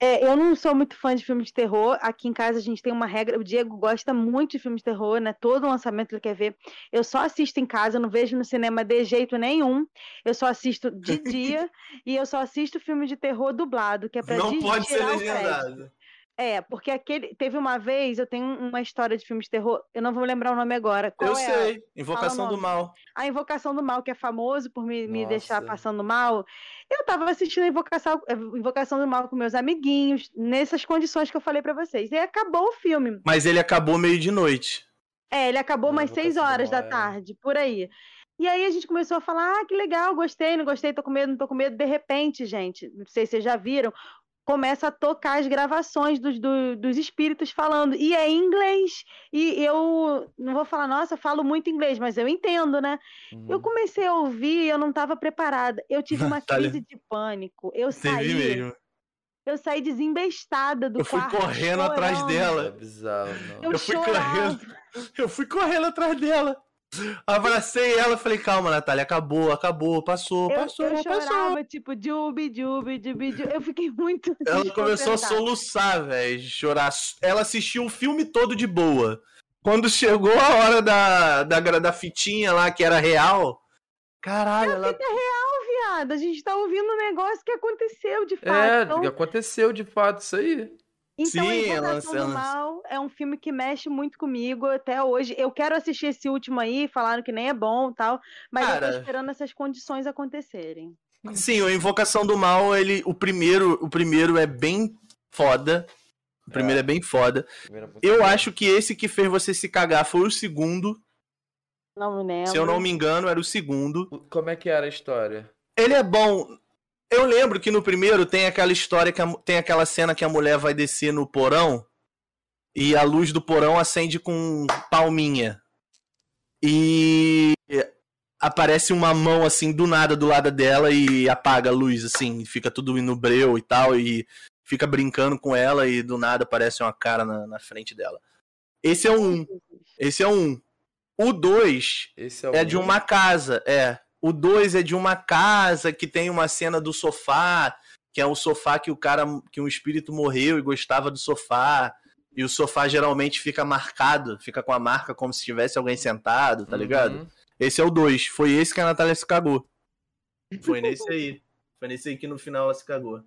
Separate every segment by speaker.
Speaker 1: É, eu não sou muito fã de filmes de terror. Aqui em casa a gente tem uma regra. O Diego gosta muito de filmes de terror, né? Todo lançamento ele quer ver. Eu só assisto em casa, eu não vejo no cinema de jeito nenhum. Eu só assisto de dia e eu só assisto filme de terror dublado, que é pra
Speaker 2: Não pode ser legendado.
Speaker 1: É, porque aquele. Teve uma vez, eu tenho uma história de filme de terror, eu não vou lembrar o nome agora. Qual
Speaker 2: Eu
Speaker 1: é?
Speaker 2: sei. Invocação
Speaker 1: Fala o
Speaker 2: do. Mal.
Speaker 1: A Invocação do Mal, que é famoso por me, me deixar passando mal. Eu tava assistindo a Invocação, a Invocação do Mal com meus amiguinhos, nessas condições que eu falei pra vocês. E acabou o filme.
Speaker 2: Mas ele acabou meio de noite.
Speaker 1: É, ele acabou
Speaker 3: A
Speaker 1: umas seis
Speaker 3: Invocação
Speaker 1: horas da
Speaker 3: é.
Speaker 1: tarde, por aí. E aí a gente começou a falar, ah, que legal, gostei, não gostei, tô com medo, não tô com medo. De repente, gente, não sei se vocês já viram, começa a tocar as gravações dos, do- dos espíritos falando. E é em inglês. E eu não vou falar, nossa, eu falo muito inglês, mas eu entendo, né? Eu
Speaker 3: Uhum.
Speaker 1: comecei a ouvir e eu não estava preparada. Eu tive uma
Speaker 2: Natália,
Speaker 1: crise de pânico. Eu
Speaker 2: Teve
Speaker 1: saí,
Speaker 2: mesmo.
Speaker 1: eu saí desembestada do
Speaker 2: Eu fui
Speaker 1: quarto.
Speaker 2: correndo atrás
Speaker 1: chorando.
Speaker 3: É
Speaker 2: dela.
Speaker 3: bizarro, não.
Speaker 1: Eu,
Speaker 2: Eu fui
Speaker 1: chorava.
Speaker 2: correndo. Eu fui correndo atrás dela. Abracei ela, falei, calma, Natália, acabou, acabou, passou,
Speaker 1: Eu,
Speaker 2: passou,
Speaker 1: eu
Speaker 2: passou.
Speaker 1: chorava, tipo, jubi, jubi, jubi, jubi. Eu fiquei muito.
Speaker 2: Ela começou a soluçar, velho, chorar. Ela assistiu o filme todo de boa. Quando chegou a hora da, da, da fitinha lá, que era real, caralho, ela...
Speaker 1: Fita real, viado. A gente tá ouvindo um negócio que aconteceu de fato.
Speaker 3: É,
Speaker 1: então,
Speaker 3: aconteceu de fato isso aí.
Speaker 1: Então a
Speaker 2: Sim, ela-
Speaker 1: Invocação do
Speaker 2: ela-
Speaker 1: Mal é um filme que mexe muito comigo até hoje. Eu quero assistir esse último aí, falaram que nem é bom e tal, mas eu
Speaker 2: Cara.
Speaker 1: tô esperando essas condições acontecerem.
Speaker 2: Sim, o Invocação do Mal, ele, o primeiro, o primeiro é bem foda. O primeiro é, bem foda.
Speaker 3: Muito
Speaker 2: Eu acho que esse que fez você se cagar foi o segundo.
Speaker 1: Não me lembro.
Speaker 2: Se eu não me engano, era o segundo.
Speaker 3: Como é que era a história?
Speaker 2: Ele é bom. Eu lembro que no primeiro tem aquela história que a tem aquela cena que a mulher vai descer no porão e a luz do porão acende com palminha. E aparece uma mão assim do nada do lado dela e apaga a luz assim, fica tudo no breu e tal e fica brincando com ela e do nada aparece uma cara na, na frente dela. Esse é um. Esse é um. O dois
Speaker 3: é,
Speaker 2: é de
Speaker 3: um?
Speaker 2: uma casa, é. O 2 é de uma casa que tem uma cena do sofá, que é um sofá que o cara, que um espírito morreu e gostava do sofá. E o sofá geralmente fica marcado, fica com a marca como se tivesse alguém sentado, tá ligado?
Speaker 3: Uhum.
Speaker 2: Esse é o 2. Foi esse que a Natália se cagou. Foi nesse aí. Foi nesse aí que no final ela se cagou.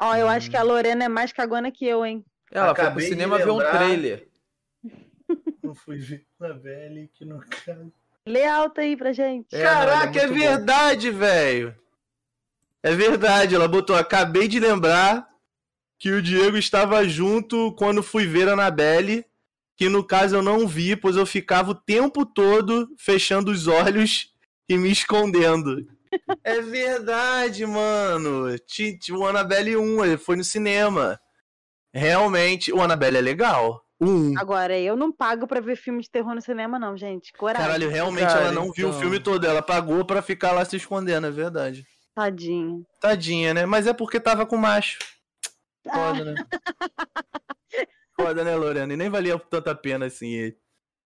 Speaker 1: Ó, eu acho que a Lorena é mais cagona que eu, hein?
Speaker 3: Ela foi pro
Speaker 2: Acabei
Speaker 3: cinema ver um trailer.
Speaker 2: Não fui ver uma velha que não caga.
Speaker 1: Lê alto aí pra gente.
Speaker 3: É, é
Speaker 2: Caraca, é,
Speaker 3: bom.
Speaker 2: verdade, velho. É verdade, ela botou. Acabei de lembrar que o Diego estava junto quando fui ver a Anabelle. Que no caso eu não vi, pois eu ficava o tempo todo fechando os olhos e me escondendo. é verdade, mano. O Annabelle 1, ele foi no cinema. Realmente, o Annabelle é legal. 1.
Speaker 1: Agora, eu não pago pra ver filme de terror no cinema, não, gente. Coragem.
Speaker 2: Caralho, realmente
Speaker 3: Cara,
Speaker 2: ela não viu o
Speaker 3: então.
Speaker 2: filme todo. Ela pagou pra ficar lá se escondendo, é verdade.
Speaker 1: Tadinho.
Speaker 2: Tadinha, né? Mas é porque tava com macho.
Speaker 1: Ah.
Speaker 2: Foda, né? Foda, né, Lorena? E nem valia tanta pena assim. ele.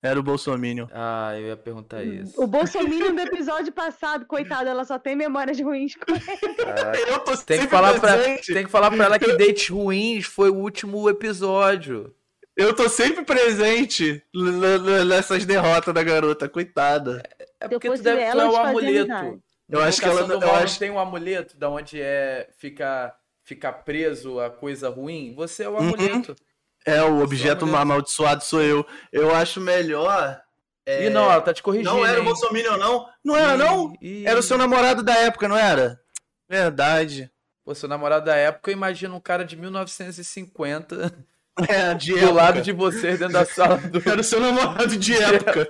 Speaker 2: Era o Bolsominion.
Speaker 3: Ah, eu ia perguntar isso.
Speaker 1: O Bolsonaro do episódio passado, coitado, ela só tem memórias ruins com ele.
Speaker 2: Tô
Speaker 3: Tem que, falar pra, tem que falar pra ela que dates ruins foi o último episódio.
Speaker 2: Eu tô sempre presente nessas derrotas da garota, coitada.
Speaker 3: É porque tu deve
Speaker 1: ela,
Speaker 3: tu é
Speaker 1: eu
Speaker 3: o
Speaker 1: te fazia
Speaker 3: amuleto.
Speaker 1: amizade.
Speaker 2: Eu acho que ela
Speaker 3: do
Speaker 2: eu acho-
Speaker 3: tem um amuleto da onde é ficar fica preso a coisa ruim. Você é o amuleto.
Speaker 2: É, o objeto
Speaker 3: amuleto.
Speaker 2: amaldiçoado sou eu. Eu acho melhor. é,
Speaker 3: E não, ela tá te corrigindo.
Speaker 2: Não era o? Bolsominion, não? Não era, não?
Speaker 3: Ih,
Speaker 2: Era o seu namorado da época, não era? Verdade.
Speaker 3: Pô, seu namorado da época, eu imagino um cara de 1950
Speaker 2: É, de
Speaker 3: do
Speaker 2: época.
Speaker 3: lado de você dentro da sala do
Speaker 2: Era o seu namorado de época.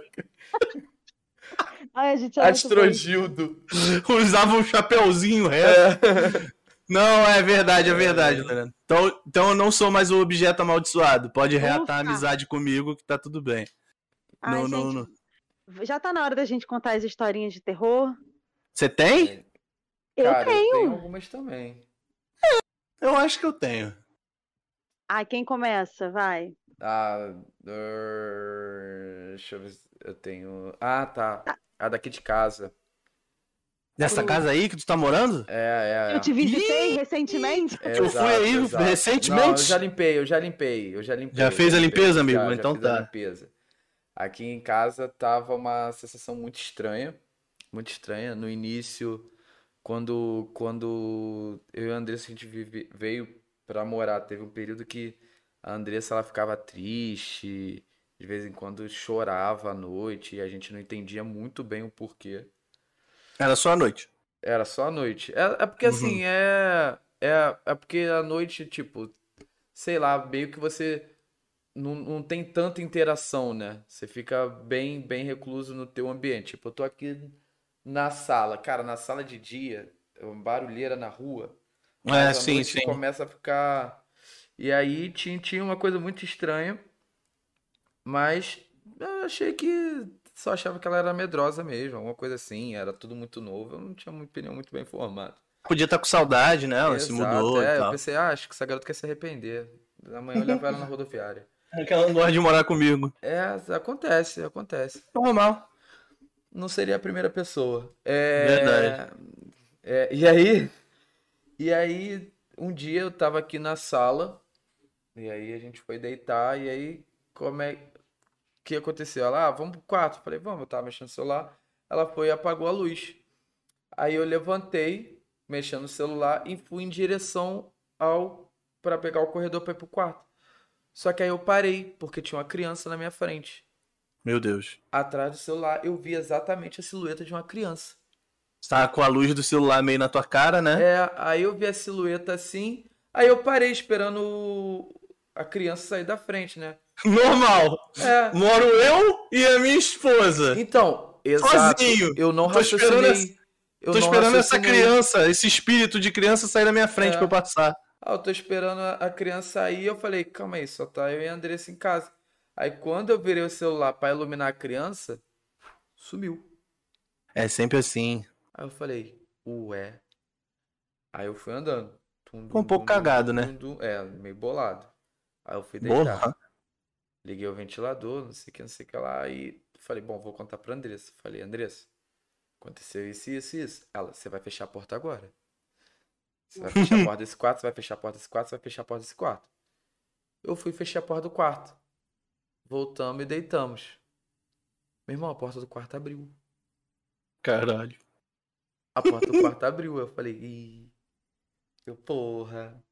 Speaker 1: Ai, a gente é.
Speaker 3: Astrogildo.
Speaker 2: Usava um chapeuzinho reto.
Speaker 3: É.
Speaker 2: Não, é verdade, é verdade, Lorena. Então, então eu não sou mais o objeto amaldiçoado. Pode reatar a amizade comigo que tá tudo bem.
Speaker 1: Ai,
Speaker 2: não, não,
Speaker 1: gente,
Speaker 2: não.
Speaker 1: Já tá na hora da gente contar as historinhas de terror?
Speaker 2: Você tem?
Speaker 1: Eu
Speaker 3: Cara,
Speaker 1: tenho.
Speaker 3: eu tenho algumas também.
Speaker 2: Eu acho que eu tenho.
Speaker 1: Ai, quem começa? Vai.
Speaker 3: Ah, deixa eu ver. se Eu tenho. Ah, tá. A daqui de casa.
Speaker 2: Nessa casa aí que tu tá morando?
Speaker 3: É, é, é.
Speaker 1: Eu te visitei recentemente.
Speaker 3: É,
Speaker 2: Eu fui aí
Speaker 3: exato.
Speaker 2: recentemente?
Speaker 3: Não, eu já limpei, eu já limpei, eu já limpei.
Speaker 2: Já
Speaker 3: eu
Speaker 2: fez a
Speaker 3: limpei,
Speaker 2: limpeza, amigo?
Speaker 3: já- já
Speaker 2: Então
Speaker 3: a
Speaker 2: tá.
Speaker 3: limpeza. Aqui em casa tava uma sensação muito estranha, muito estranha. No início, quando, quando eu e a Andressa a gente vive- veio pra morar, teve um período que a Andressa ela ficava triste, de vez em quando chorava à noite e a gente não entendia muito bem o porquê.
Speaker 2: Era só a noite.
Speaker 3: Era só à noite. É, é porque
Speaker 2: Uhum.
Speaker 3: assim, é, é. É porque à noite, tipo, sei lá, meio que você não, não tem tanta interação, né? Você fica bem, bem recluso no teu ambiente. Tipo, eu tô aqui na sala. Cara, na sala de dia, é barulheira na rua.
Speaker 2: É,
Speaker 3: Mas à
Speaker 2: sim,
Speaker 3: noite
Speaker 2: sim.
Speaker 3: começa a ficar. E aí tinha, tinha uma coisa muito estranha, mas eu achei que só achava que ela era medrosa mesmo, alguma coisa assim, era tudo muito novo, eu não tinha uma opinião muito bem formada.
Speaker 2: Podia estar com saudade, né? Ela se mudou
Speaker 3: é,
Speaker 2: e
Speaker 3: eu
Speaker 2: tal.
Speaker 3: pensei, ah, acho que essa garota quer se arrepender. Amanhã eu levo ela na rodoviária.
Speaker 2: É que ela não gosta de morar comigo.
Speaker 3: É, acontece, acontece.
Speaker 2: Normal.
Speaker 3: Não seria a primeira pessoa. É,
Speaker 2: Verdade.
Speaker 3: é, e aí, e aí, um dia eu tava aqui na sala, e aí a gente foi deitar, e aí, como é que aconteceu? Ela, ah, vamos pro quarto. Eu falei, vamos, eu tava mexendo no celular. Ela foi e apagou a luz. Aí eu levantei, mexendo no celular, e fui em direção ao para pegar o corredor para ir pro quarto. Só que aí eu parei, porque tinha uma criança na minha frente.
Speaker 2: Meu Deus.
Speaker 3: Atrás do celular, eu vi exatamente a silhueta de uma criança.
Speaker 2: Você tava com a luz do celular meio na tua cara, né?
Speaker 3: É, aí eu vi a silhueta assim, aí eu parei esperando o- a criança sair da frente, né?
Speaker 2: Normal.
Speaker 3: É.
Speaker 2: Moro eu e a minha esposa.
Speaker 3: Então, exato.
Speaker 2: Sozinho.
Speaker 3: Eu não
Speaker 2: Tô esperando
Speaker 3: raciocinei. Eu
Speaker 2: Tô esperando essa
Speaker 3: raciocinei.
Speaker 2: criança, esse espírito de criança sair da minha frente
Speaker 3: É.
Speaker 2: pra eu passar.
Speaker 3: Ah, eu tô esperando a criança sair. Eu falei, calma aí, só tá eu e a Andressa em casa. Aí quando eu virei o celular pra iluminar a criança, sumiu.
Speaker 2: É sempre assim.
Speaker 3: Aí eu falei, ué. Aí eu fui andando. Tum,
Speaker 2: Ficou um pouco cagado,
Speaker 3: dum,
Speaker 2: né?
Speaker 3: É, meio bolado. Aí eu fui deitar. Liguei o ventilador, não sei o que, não sei o que lá. E falei, bom, vou contar pra Andressa. Falei, Andressa, aconteceu isso, isso, isso. Ela, você vai fechar a porta agora. Você vai fechar a porta desse quarto, você vai fechar a porta desse quarto, você vai fechar a porta desse quarto. Eu fui fechar a porta do quarto. Voltamos e deitamos. Meu irmão, a porta do quarto abriu.
Speaker 2: Caralho.
Speaker 3: A porta do quarto abriu. Eu falei, ih, eu, porra.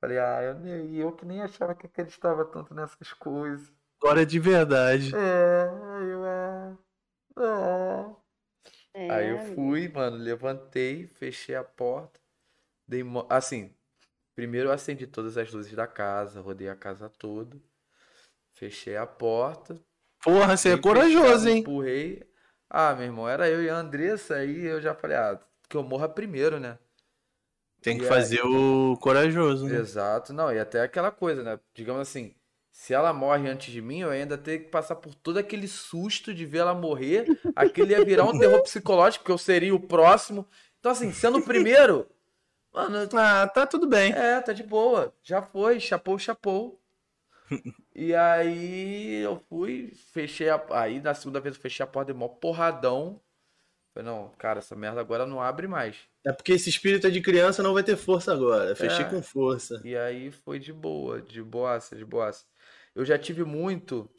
Speaker 3: Falei, ah, eu, nem- eu que nem achava que acreditava tanto nessas coisas.
Speaker 2: Agora é de verdade.
Speaker 3: É, aí eu, é, é.
Speaker 1: É,
Speaker 3: Aí eu fui, mano, levantei, fechei a porta, dei mo- assim, primeiro eu acendi todas as luzes da casa, rodei a casa toda, fechei a porta,
Speaker 2: Porra, você é corajoso,
Speaker 3: fechado,
Speaker 2: hein?
Speaker 3: empurrei. Ah, meu irmão, era eu e a Andressa, aí eu já falei, ah, que eu morra primeiro, né?
Speaker 2: Tem que
Speaker 3: E
Speaker 2: fazer o corajoso, né?
Speaker 3: Exato, não, e até aquela coisa, né? Digamos assim, se ela morre antes de mim, eu ainda tenho que passar por todo aquele susto de ver ela morrer. Aquilo ia virar um terror psicológico, porque eu seria o próximo. Então, assim, sendo o primeiro, mano,
Speaker 2: Ah, tá tudo bem.
Speaker 3: é, tá de boa. Já foi, chapou, chapou. E aí eu fui, fechei a. Aí na segunda vez eu fechei a porta de mó porradão. Falei, não, cara, essa merda agora não abre mais.
Speaker 2: É porque esse espírito é de criança não vai ter força agora. Fechei
Speaker 3: É.
Speaker 2: com força.
Speaker 3: E aí foi de boa, de boaça, de boaça. Eu já tive muito,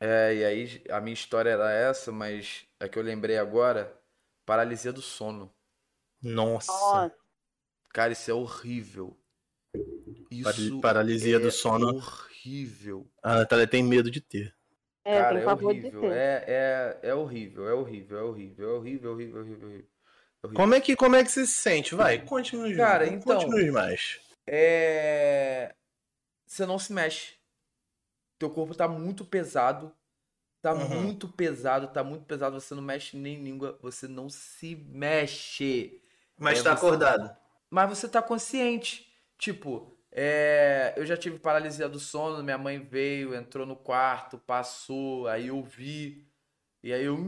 Speaker 3: é, e aí a minha história era essa, mas é que eu lembrei agora, paralisia do sono.
Speaker 2: Nossa.
Speaker 1: Ó,
Speaker 3: Cara, isso é horrível. Isso
Speaker 2: Paralisia do
Speaker 3: é
Speaker 2: sono.
Speaker 3: horrível.
Speaker 2: A Natália tem medo de ter.
Speaker 1: é,
Speaker 3: Cara, é horrível.
Speaker 1: ter.
Speaker 3: É, é, é horrível, é horrível, é horrível, é horrível, horrível, horrível, horrível. horrível.
Speaker 2: Como é que, como é que você se sente? Vai, conte-nos
Speaker 3: Cara, então-
Speaker 2: conte-nos mais.
Speaker 3: É... Você não se mexe. Teu corpo tá muito pesado. Tá
Speaker 2: Uhum.
Speaker 3: muito pesado, tá muito pesado. Você não mexe nem língua, você não se mexe.
Speaker 2: Mas
Speaker 3: É,
Speaker 2: tá
Speaker 3: você-
Speaker 2: acordado.
Speaker 3: Mas você tá consciente. Tipo, é, eu já tive paralisia do sono. Minha mãe veio, entrou no quarto, passou. Aí eu vi. E aí eu.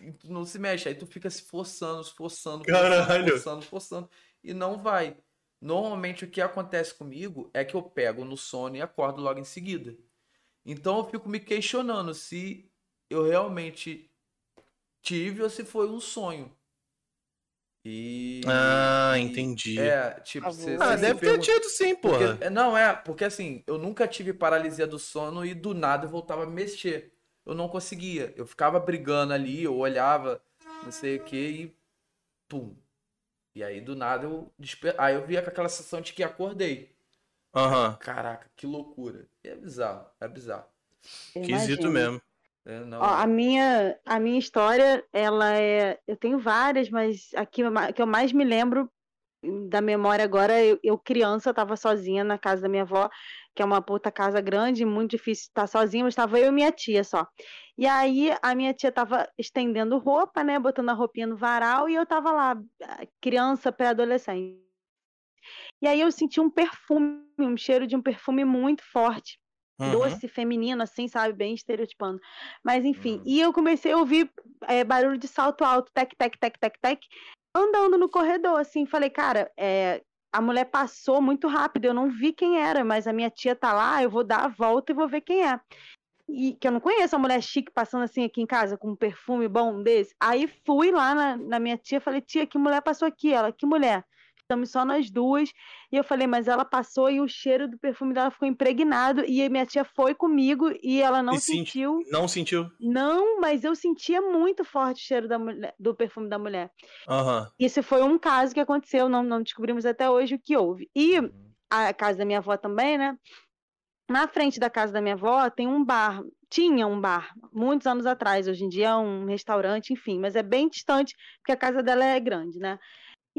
Speaker 3: E tu não se mexe. Aí tu fica se forçando, se forçando, forçando, forçando, forçando. E não vai. Normalmente o que acontece comigo é que eu pego no sono e acordo logo em seguida. Então eu fico me questionando se eu realmente tive ou se foi um sonho. E.
Speaker 2: Ah, entendi.
Speaker 3: É, tipo,
Speaker 1: Ah,
Speaker 3: você.
Speaker 2: Ah,
Speaker 3: se
Speaker 2: deve ter
Speaker 3: pergunta-
Speaker 2: tido sim, porra.
Speaker 3: porque- é, não, é, porque assim, eu nunca tive paralisia do sono e do nada eu voltava a mexer. Eu não conseguia. Eu ficava brigando ali, eu olhava, não sei o que, e pum. E aí do nada eu desper... Aí eu via com aquela sensação de que acordei.
Speaker 2: Aham.
Speaker 3: Caraca, que loucura. E é bizarro, é bizarro.
Speaker 1: Imagino.
Speaker 2: mesmo.
Speaker 3: É,
Speaker 1: Ó, a minha, a minha história, ela é. Eu tenho várias, mas a que, eu mais me lembro da memória agora, eu, eu criança, tava sozinha na casa da minha avó, que é uma puta casa grande, muito difícil estar sozinha, mas tava eu e minha tia só. E aí a minha tia tava estendendo roupa, né, botando a roupinha no varal, e eu tava lá, criança, pré-adolescente. E aí eu senti um perfume, um cheiro de um perfume muito forte
Speaker 2: Uhum.
Speaker 1: doce feminino, assim, sabe? Bem estereotipando. Mas enfim,
Speaker 3: Uhum.
Speaker 1: e eu comecei a ouvir é, barulho de salto alto, tec, tec, tec, tec, tec, andando no corredor, assim. Falei, cara, é, a mulher passou muito rápido, eu não vi quem era, mas a minha tia tá lá, eu vou dar a volta e vou ver quem é. E que eu não conheço a mulher chique passando assim aqui em casa com um perfume bom desse. Aí fui lá na, na minha tia, falei, tia, que mulher passou aqui? Ela, que mulher? Estamos só nós duas. E eu falei, mas ela passou e o cheiro do perfume dela ficou impregnado. E minha tia foi comigo e ela não
Speaker 2: E senti-
Speaker 1: sentiu.
Speaker 2: Não sentiu?
Speaker 1: Não, mas eu sentia muito forte o cheiro da mulher- do perfume da mulher.
Speaker 2: Aham.
Speaker 1: Esse foi um caso que aconteceu, não, não descobrimos até hoje o que houve. E
Speaker 3: Uhum.
Speaker 1: a casa da minha avó também, né? Na frente da casa da minha avó tem um bar. Tinha um bar, muitos anos atrás. Hoje em dia é um restaurante, enfim, mas é bem distante, porque a casa dela é grande, né?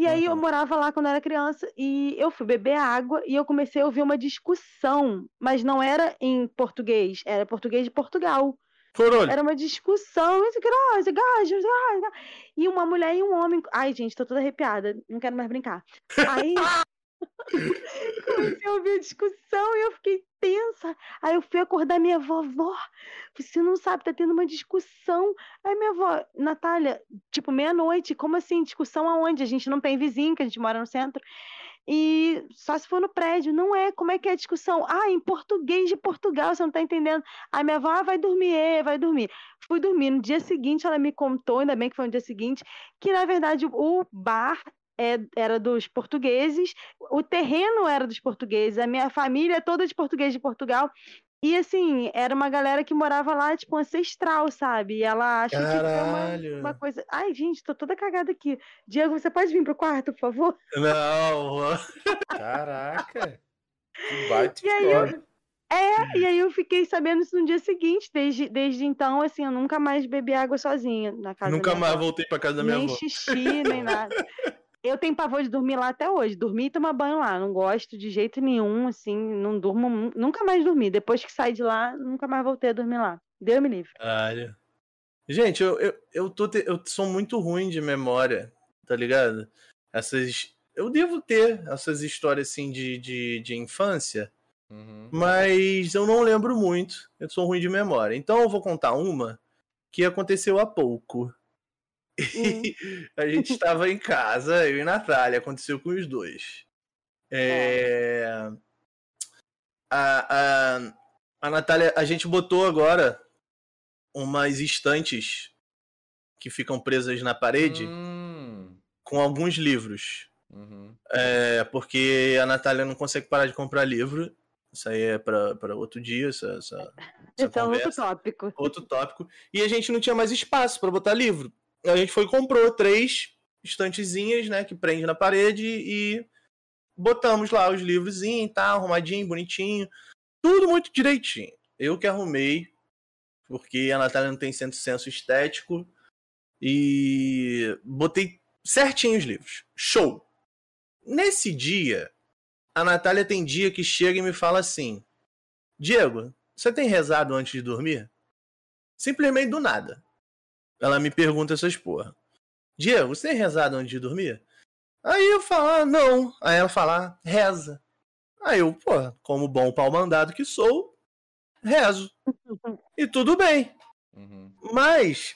Speaker 1: E aí eu
Speaker 3: Uhum.
Speaker 1: morava lá quando era criança e eu fui beber água e eu comecei a ouvir uma discussão, mas não era em português, era português de Portugal.
Speaker 2: Corolho.
Speaker 1: Era uma discussão, gás, esse gás, gás. e uma mulher e um homem. Ai, gente, tô toda arrepiada, não quero mais brincar. Aí comecei a ouvir a discussão e eu fiquei tensa. Aí eu fui acordar minha vovó. Você não sabe, tá tendo uma discussão. Aí minha avó, Natália, tipo, meia-noite, como assim? Discussão aonde? A gente não tem vizinho, que a gente mora no centro. E só se for no prédio, não é? Como é que é a discussão? Ah, em português de Portugal, você não tá entendendo. Aí minha avó, ah, vai dormir, é, vai dormir. Fui dormir. No dia seguinte, ela me contou, ainda bem que foi no dia seguinte, que na verdade o bar era dos portugueses, o terreno era dos portugueses, a minha família é toda de português de Portugal. E assim, era uma galera que morava lá, tipo, ancestral, sabe? E ela acha que foi
Speaker 2: Caralho.
Speaker 1: uma, uma coisa. Ai, gente, tô toda cagada aqui. Diego, você pode vir pro quarto, por favor?
Speaker 2: Não.
Speaker 3: Caraca! Que baita
Speaker 1: E aí eu-. É, e aí eu fiquei sabendo isso no dia seguinte. Desde, desde então, assim, eu nunca mais bebi água sozinha na casa da
Speaker 2: Nunca
Speaker 1: minha
Speaker 2: mais
Speaker 1: avó.
Speaker 2: voltei pra casa da minha
Speaker 1: nem
Speaker 2: avó.
Speaker 1: xixi, nem nada. Eu tenho pavor de dormir lá até hoje. Dormir e tomar banho lá. Não gosto de jeito nenhum, assim. Não durmo. nu- Nunca mais dormi. Depois que saí de lá, nunca mais voltei a dormir lá. Deu me livre.
Speaker 2: Caralho. Gente, eu, eu, eu, tô te- eu sou muito ruim de memória, tá ligado? Essas. Eu devo ter essas histórias assim de, de, de infância,
Speaker 3: Uhum.
Speaker 2: mas eu não lembro muito. Eu sou ruim de memória. Então eu vou contar uma que aconteceu há pouco.
Speaker 1: Hum.
Speaker 2: a gente estava em casa, eu e Natália, aconteceu com os dois. É... A, a, a Natália, a gente botou agora umas estantes que ficam presas na parede
Speaker 3: Hum.
Speaker 2: com alguns livros.
Speaker 3: Uhum.
Speaker 2: É, porque a Natália não consegue parar de comprar livro. Isso aí é para outro dia, essa, essa, essa
Speaker 1: Esse é outro tópico.
Speaker 2: outro tópico. E a gente não tinha mais espaço para botar livro. A gente foi e comprou três estantezinhas, né, que prende na parede e botamos lá os e tá arrumadinho, bonitinho, tudo muito direitinho. Eu que arrumei, porque a Natália não tem senso, senso estético e botei certinho os livros. Show. Nesse dia, a Natália tem dia que chega e me fala assim: Diego, você tem rezado antes de dormir? Simplesmente do nada. Ela me pergunta essas porra. Diego, você tem rezado antes de dormir? Aí eu falo, ah, não. Aí ela fala, ah, reza. Aí eu, pô, como bom pau mandado que sou, rezo. E tudo bem.
Speaker 3: Uhum.
Speaker 2: Mas,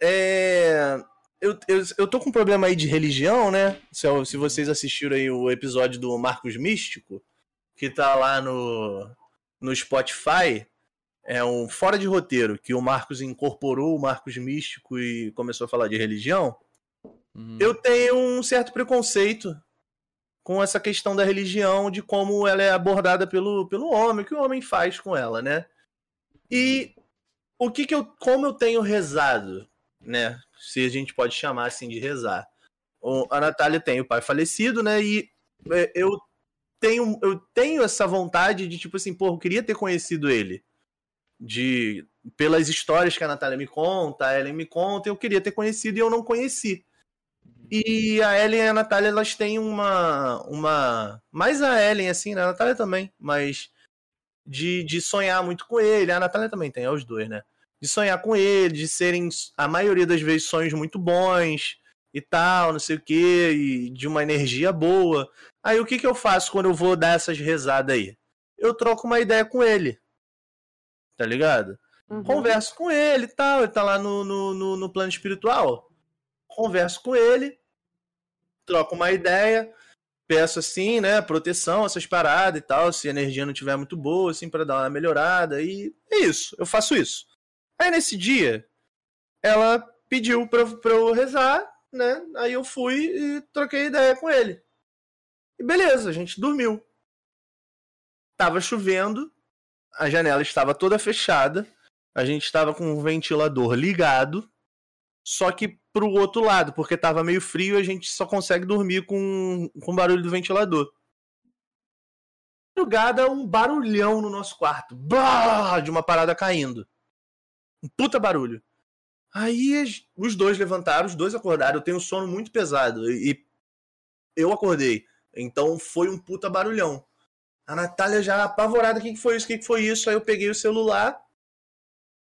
Speaker 2: é, eu, eu, eu tô com um problema aí de religião, né? Se, se vocês assistiram aí o episódio do Marcos Místico, que tá lá no, no Spotify, é um fora de roteiro, que o Marcos incorporou o Marcos místico e começou a falar de religião, uhum. eu tenho um certo preconceito com essa questão da religião, de como ela é abordada pelo, pelo homem, o que o homem faz com ela, né? E o que que eu, como eu tenho rezado, né? Se a gente pode chamar assim de rezar. A Natália tem o pai falecido, né? E é, eu tenho, eu tenho essa vontade de, tipo assim, pô, eu queria ter conhecido ele. De, pelas histórias que a Natália me conta, a Ellen me conta, eu queria ter conhecido e eu não conheci. E a Ellen e a Natália, elas têm uma. uma mais a Ellen, assim, né? A Natália também, mas de, de sonhar muito com ele. A Natália também tem, é os dois, né? De sonhar com ele, de serem, a maioria das vezes, sonhos muito bons e tal, não sei o que, e de uma energia boa. Aí o que, que eu faço quando eu vou dar essas rezadas aí? Eu troco uma ideia com ele. Tá ligado? Uhum. Converso com ele e tal. Ele tá lá no, no, no, no plano espiritual. Converso com ele, troco uma ideia, peço assim, né, proteção, essas paradas e tal, se a energia não tiver muito boa, assim, para dar uma melhorada. E é isso, eu faço isso. Aí nesse dia, ela pediu pra, pra eu rezar, né? Aí eu fui e troquei ideia com ele. E beleza, a gente dormiu. Tava chovendo, a janela estava toda fechada, a gente estava com o ventilador ligado, só que pro outro lado, porque tava meio frio, a gente só consegue dormir com, com o barulho do ventilador. Madrugada, um barulhão no nosso quarto. Bah! De uma parada caindo. Um puta barulho. Aí os dois levantaram, os dois acordaram. Eu tenho um sono muito pesado e eu acordei. Então foi um puta barulhão. A Natália já apavorada, o que, que foi isso? O que, que foi isso? Aí eu peguei o celular,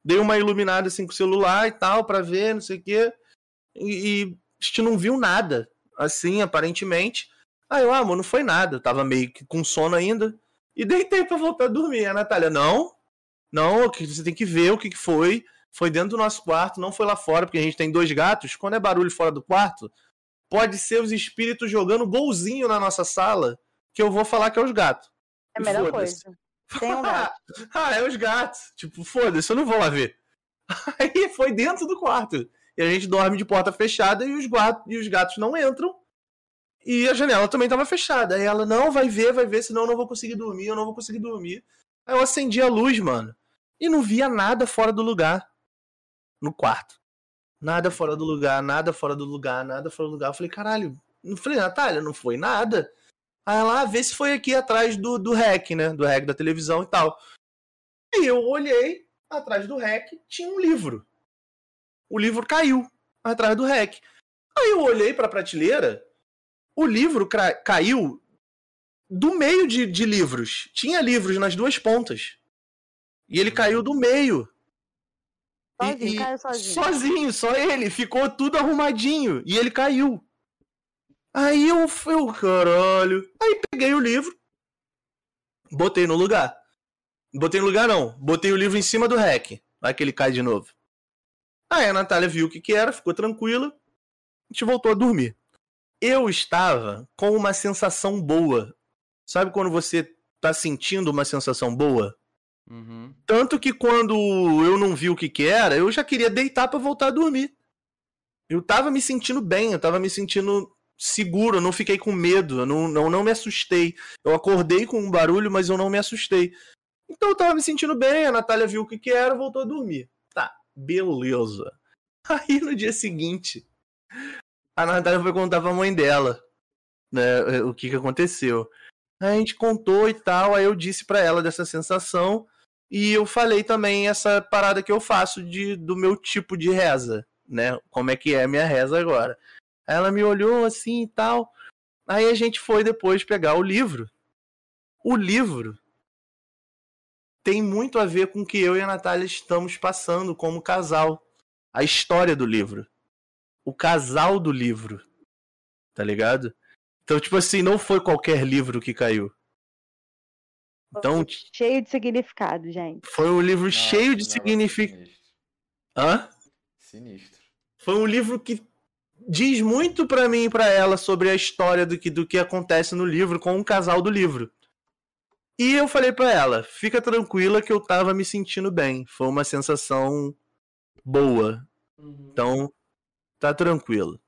Speaker 2: dei uma iluminada assim com o celular e tal, para ver, não sei o quê. E, e a gente não viu nada, assim, aparentemente. Aí eu, ah, não foi nada. Eu tava meio que com sono ainda. E deitei pra voltar a dormir. A Natália, não, não, você tem que ver o que, que foi. Foi dentro do nosso quarto, não foi lá fora, porque a gente tem dois gatos. Quando é barulho fora do quarto, pode ser os espíritos jogando golzinho na nossa sala, que eu vou falar que é os gatos.
Speaker 1: É a melhor coisa. Tem um gato.
Speaker 2: ah, é os gatos. Tipo, foda-se, eu não vou lá ver. Aí foi dentro do quarto. E a gente dorme de porta fechada e os, gatos, e os gatos não entram. E a janela também estava fechada. Aí ela, não, vai ver, vai ver, senão eu não vou conseguir dormir, eu não vou conseguir dormir. Aí eu acendi a luz, mano. E não via nada fora do lugar. No quarto. Nada fora do lugar, nada fora do lugar, nada fora do lugar. Eu falei, caralho. Não falei, Natália, não foi nada. Aí ela, ah, vê se foi aqui atrás do, do REC, né? Do REC da televisão e tal. E eu olhei, atrás do REC tinha um livro. O livro caiu atrás do REC. Aí eu olhei pra prateleira, o livro caiu do meio de, de livros. Tinha livros nas duas pontas. E ele caiu do meio.
Speaker 1: Sozinho, e, caiu sozinho.
Speaker 2: Sozinho, só ele. Ficou tudo arrumadinho. E ele caiu. Aí eu, eu, caralho. Aí peguei o livro, botei no lugar. Botei no lugar não, botei o livro em cima do rec. Vai que ele cai de novo. Aí a Natália viu o que, que era, ficou tranquila. A gente voltou a dormir. Eu estava com uma sensação boa. Sabe quando você tá sentindo uma sensação boa? Uhum. Tanto que quando eu não vi o que, que era, eu já queria deitar para voltar a dormir. Eu tava me sentindo bem, eu tava me sentindo seguro, eu não fiquei com medo, eu não, não, não me assustei. Eu acordei com um barulho, mas eu não me assustei. Então eu tava me sentindo bem, a Natália viu o que, que era, voltou a dormir. Tá, beleza. Aí no dia seguinte, a Natália foi contar pra mãe dela né, o que, que aconteceu. Aí a gente contou e tal, aí eu disse para ela dessa sensação. E eu falei também essa parada que eu faço de, do meu tipo de reza, né? Como é que é a minha reza agora. Aí ela me olhou assim e tal. Aí a gente foi depois pegar o livro. O livro tem muito a ver com o que eu e a Natália estamos passando como casal. A história do livro. O casal do livro. Tá ligado? Então, tipo assim, não foi qualquer livro que caiu.
Speaker 1: Então, cheio de significado, gente.
Speaker 2: Foi um livro Nossa, cheio de significado. Hã?
Speaker 3: Sinistro.
Speaker 2: Foi um livro que diz muito para mim e para ela sobre a história do que, do que acontece no livro com o casal do livro. E eu falei pra ela, fica tranquila que eu tava me sentindo bem. Foi uma sensação boa.
Speaker 3: Uhum.
Speaker 2: Então, tá tranquilo.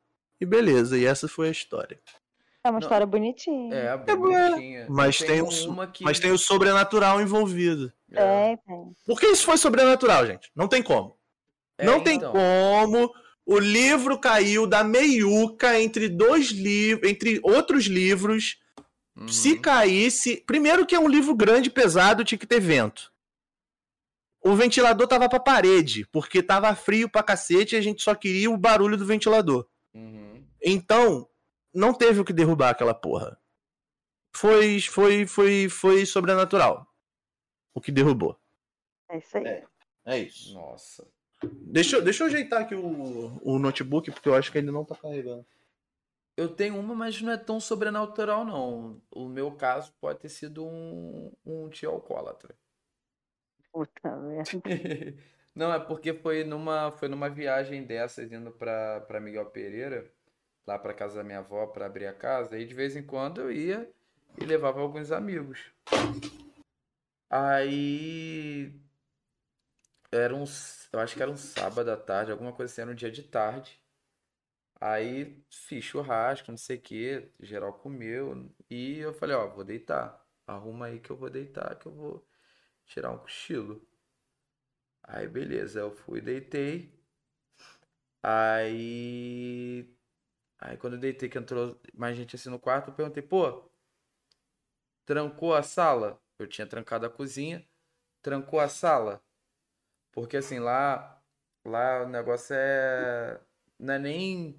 Speaker 2: E beleza, e essa foi a história.
Speaker 1: É uma
Speaker 3: Não.
Speaker 1: história bonitinha.
Speaker 3: É,
Speaker 2: É boa,
Speaker 3: bonitinha.
Speaker 2: Mas tem, su-
Speaker 3: uma que...
Speaker 2: mas tem o sobrenatural envolvido.
Speaker 3: É.
Speaker 1: É, tem.
Speaker 2: Porque isso foi sobrenatural, gente. Não tem como.
Speaker 3: É,
Speaker 2: não tem
Speaker 3: então.
Speaker 2: como. O livro caiu da meiuca entre dois livros, entre outros livros.
Speaker 3: Uhum.
Speaker 2: Se caísse, primeiro que é um livro grande, pesado, tinha que ter vento. O ventilador tava pra parede, porque tava frio pra cacete e a gente só queria o barulho do ventilador.
Speaker 3: Uhum.
Speaker 2: Então, não teve o que derrubar aquela porra. Foi, foi, foi, foi sobrenatural. O que derrubou.
Speaker 1: É isso aí.
Speaker 2: É. É isso.
Speaker 3: Nossa.
Speaker 2: Deixa, eu- deixa eu ajeitar aqui o, o notebook, porque eu acho que ele não tá carregando.
Speaker 3: Eu tenho uma, mas não é tão sobrenatural, não. O meu caso pode ter sido um, um tio alcoólatra.
Speaker 1: Puta merda.
Speaker 3: Não, é porque foi numa, foi numa viagem dessas, indo pra, pra Miguel Pereira, lá pra casa da minha avó, pra abrir a casa, e de vez em quando eu ia e levava alguns amigos. Aí. Era um. Eu acho que era um sábado à tarde, alguma coisa assim, era um dia de tarde. Aí fiz churrasco, não sei o que, geral comeu, e eu falei, ó, vou deitar. Arruma aí que eu vou deitar, que eu vou tirar um cochilo. Aí beleza, eu fui, deitei. Aí. Aí quando eu deitei, que entrou mais gente assim no quarto, eu perguntei, pô, trancou a sala? Eu tinha trancado a cozinha, trancou a sala? Porque assim, lá, lá o negócio é. Não é nem.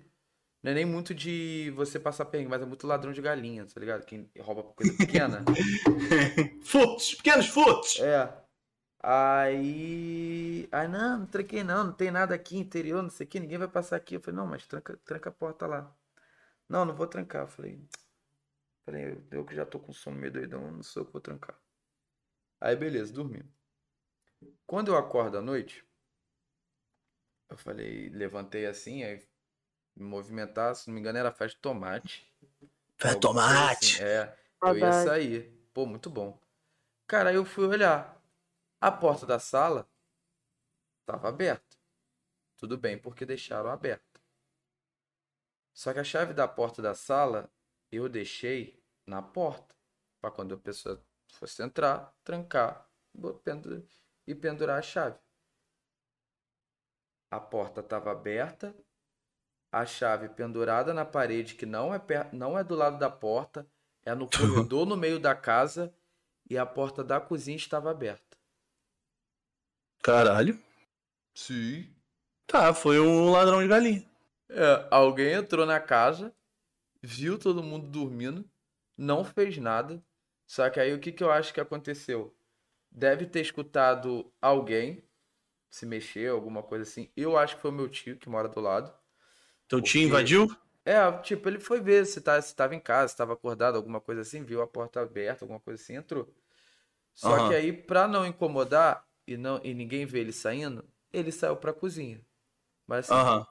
Speaker 3: Não é nem muito de você passar perrengue, mas é muito ladrão de galinha, tá ligado? Quem rouba coisa pequena.
Speaker 2: Furtos, pequenos furtos.
Speaker 3: É. Aí. Aí, não, não tranquei não, não tem nada aqui, interior, não sei o que, ninguém vai passar aqui. Eu falei, não, mas tranca, tranca a porta lá. Não, não vou trancar. Eu falei, falei, eu, eu que já tô com sono meio doidão, não sou eu que vou trancar. Aí, beleza, dormi. Quando eu acordo à noite, eu falei, levantei assim, aí me movimentar, se não me engano, era festa de tomate.
Speaker 2: Fé
Speaker 3: Alguma coisa
Speaker 2: tomate.
Speaker 3: assim. É, eu ia sair. Pô, muito bom. Cara, aí eu fui olhar. A porta da sala estava aberta. Tudo bem, porque deixaram aberta. Só que a chave da porta da sala eu deixei na porta. Para quando a pessoa fosse entrar, trancar bo- pendu- e pendurar a chave. A porta estava aberta, a chave pendurada na parede, que não é, per- não é do lado da porta, é no corredor no meio da casa, e a porta da cozinha estava aberta.
Speaker 2: Caralho.
Speaker 3: Sim.
Speaker 2: Tá, foi um ladrão de galinha.
Speaker 3: É, alguém entrou na casa, viu todo mundo dormindo, não fez nada. Só que aí o que que eu acho que aconteceu? Deve ter escutado alguém se mexer, alguma coisa assim. Eu acho que foi o meu tio que mora do lado.
Speaker 2: Teu tio
Speaker 3: Porque-
Speaker 2: invadiu?
Speaker 3: É, tipo, ele foi ver se tá, se tava em casa, se tava acordado, alguma coisa assim, viu a porta aberta, alguma coisa assim, entrou. Só
Speaker 2: Aham.
Speaker 3: que aí, pra não incomodar e, não, e ninguém ver ele saindo, ele saiu pra cozinha. Mas assim,
Speaker 2: Aham.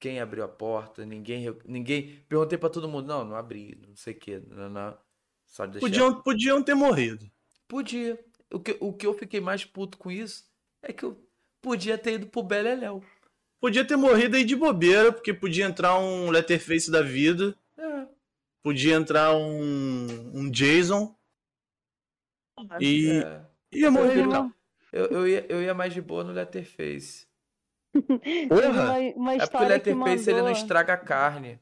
Speaker 3: quem abriu a porta, ninguém, ninguém, perguntei pra todo mundo, não, não abri, não sei o que, não, não, só deixei.
Speaker 2: Podiam, podiam ter morrido.
Speaker 3: Podia. O que, o que eu fiquei mais puto com isso é que eu podia ter ido pro Beleléu.
Speaker 2: Podia ter morrido aí de bobeira, porque podia entrar um Letterface da vida.
Speaker 3: É,
Speaker 2: Podia entrar um, um Jason. E
Speaker 3: é.
Speaker 2: ia morrer
Speaker 3: prefiro-
Speaker 2: calma.
Speaker 3: Eu, eu, ia, eu ia mais de boa no Letterface.
Speaker 2: Porra!
Speaker 1: uma, uma
Speaker 3: É porque o Letterface ele não
Speaker 1: mandou...
Speaker 3: estraga a carne.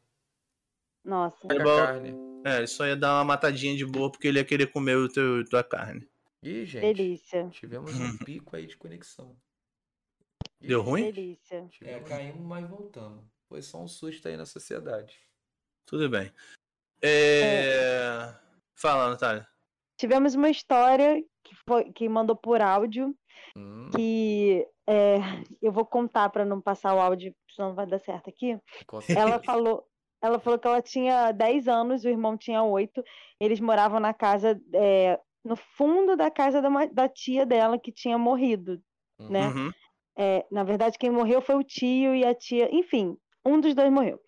Speaker 1: Nossa.
Speaker 3: Estraga
Speaker 2: bom.
Speaker 3: a carne.
Speaker 2: É, ele só ia dar uma matadinha de boa porque ele ia querer comer o teu, tua carne.
Speaker 3: Ih, gente,
Speaker 1: Delícia.
Speaker 3: tivemos um pico aí de conexão. Ih,
Speaker 2: Deu ruim?
Speaker 1: Delícia.
Speaker 3: É, caímos, mas voltamos. Foi só um susto aí na sociedade.
Speaker 2: Tudo bem. É... Fala, Natália.
Speaker 1: Tivemos uma história que, foi, que mandou por áudio,
Speaker 3: Hum,
Speaker 1: que é, eu vou contar para não passar o áudio, senão não vai dar certo aqui. Ela falou, ela falou que ela tinha 10 anos, o irmão tinha 8. Eles moravam na casa, é, no fundo da casa da, da tia dela que tinha morrido, né?
Speaker 2: Uhum.
Speaker 1: É, na verdade, quem morreu foi o tio e a tia, enfim, um dos dois morreu.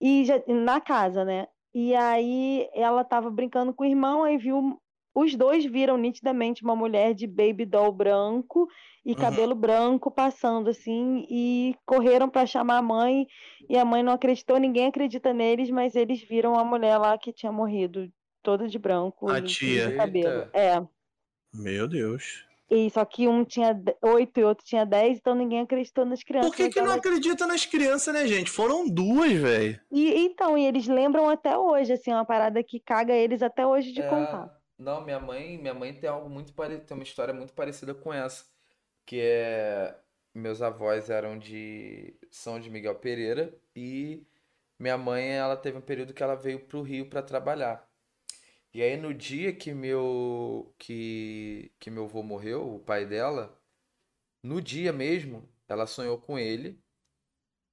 Speaker 1: E já, na casa, né? E aí ela tava brincando com o irmão, aí viu os dois viram nitidamente uma mulher de baby doll branco e
Speaker 2: Uhum.
Speaker 1: cabelo branco passando assim e correram para chamar a mãe e a mãe não acreditou, ninguém acredita neles, mas eles viram a mulher lá que tinha morrido toda de branco
Speaker 2: A
Speaker 1: e
Speaker 2: tia.
Speaker 1: de cabelo.
Speaker 3: Eita.
Speaker 1: É.
Speaker 2: Meu Deus.
Speaker 1: E só que um tinha oito e outro tinha dez, então ninguém acreditou nas crianças.
Speaker 2: Por que, que não
Speaker 1: ela-
Speaker 2: acredita nas crianças, né, gente? Foram duas, velho.
Speaker 1: E então, e eles lembram até hoje, assim, uma parada que caga eles até hoje de
Speaker 3: É,
Speaker 1: contar.
Speaker 3: Não, minha mãe, minha mãe tem algo muito parecido, tem uma história muito parecida com essa, que é meus avós eram de São de Miguel Pereira e minha mãe, ela teve um período que ela veio pro Rio para trabalhar. E aí no dia que meu que que meu avô morreu, o pai dela, no dia mesmo, ela sonhou com ele.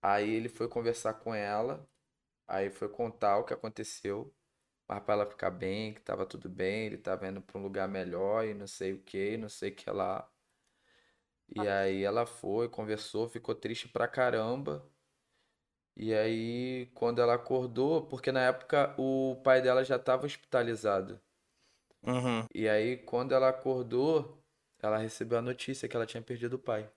Speaker 3: Aí ele foi conversar com ela, aí foi contar o que aconteceu, mas para ela ficar bem, que tava tudo bem, ele tava indo para um lugar melhor e não sei o que, não sei o que lá. E aí ela foi, conversou, ficou triste pra caramba. E aí, quando ela acordou, porque na época o pai dela já estava hospitalizado.
Speaker 2: Uhum.
Speaker 3: E aí, quando ela acordou, ela recebeu a notícia que ela tinha perdido o pai.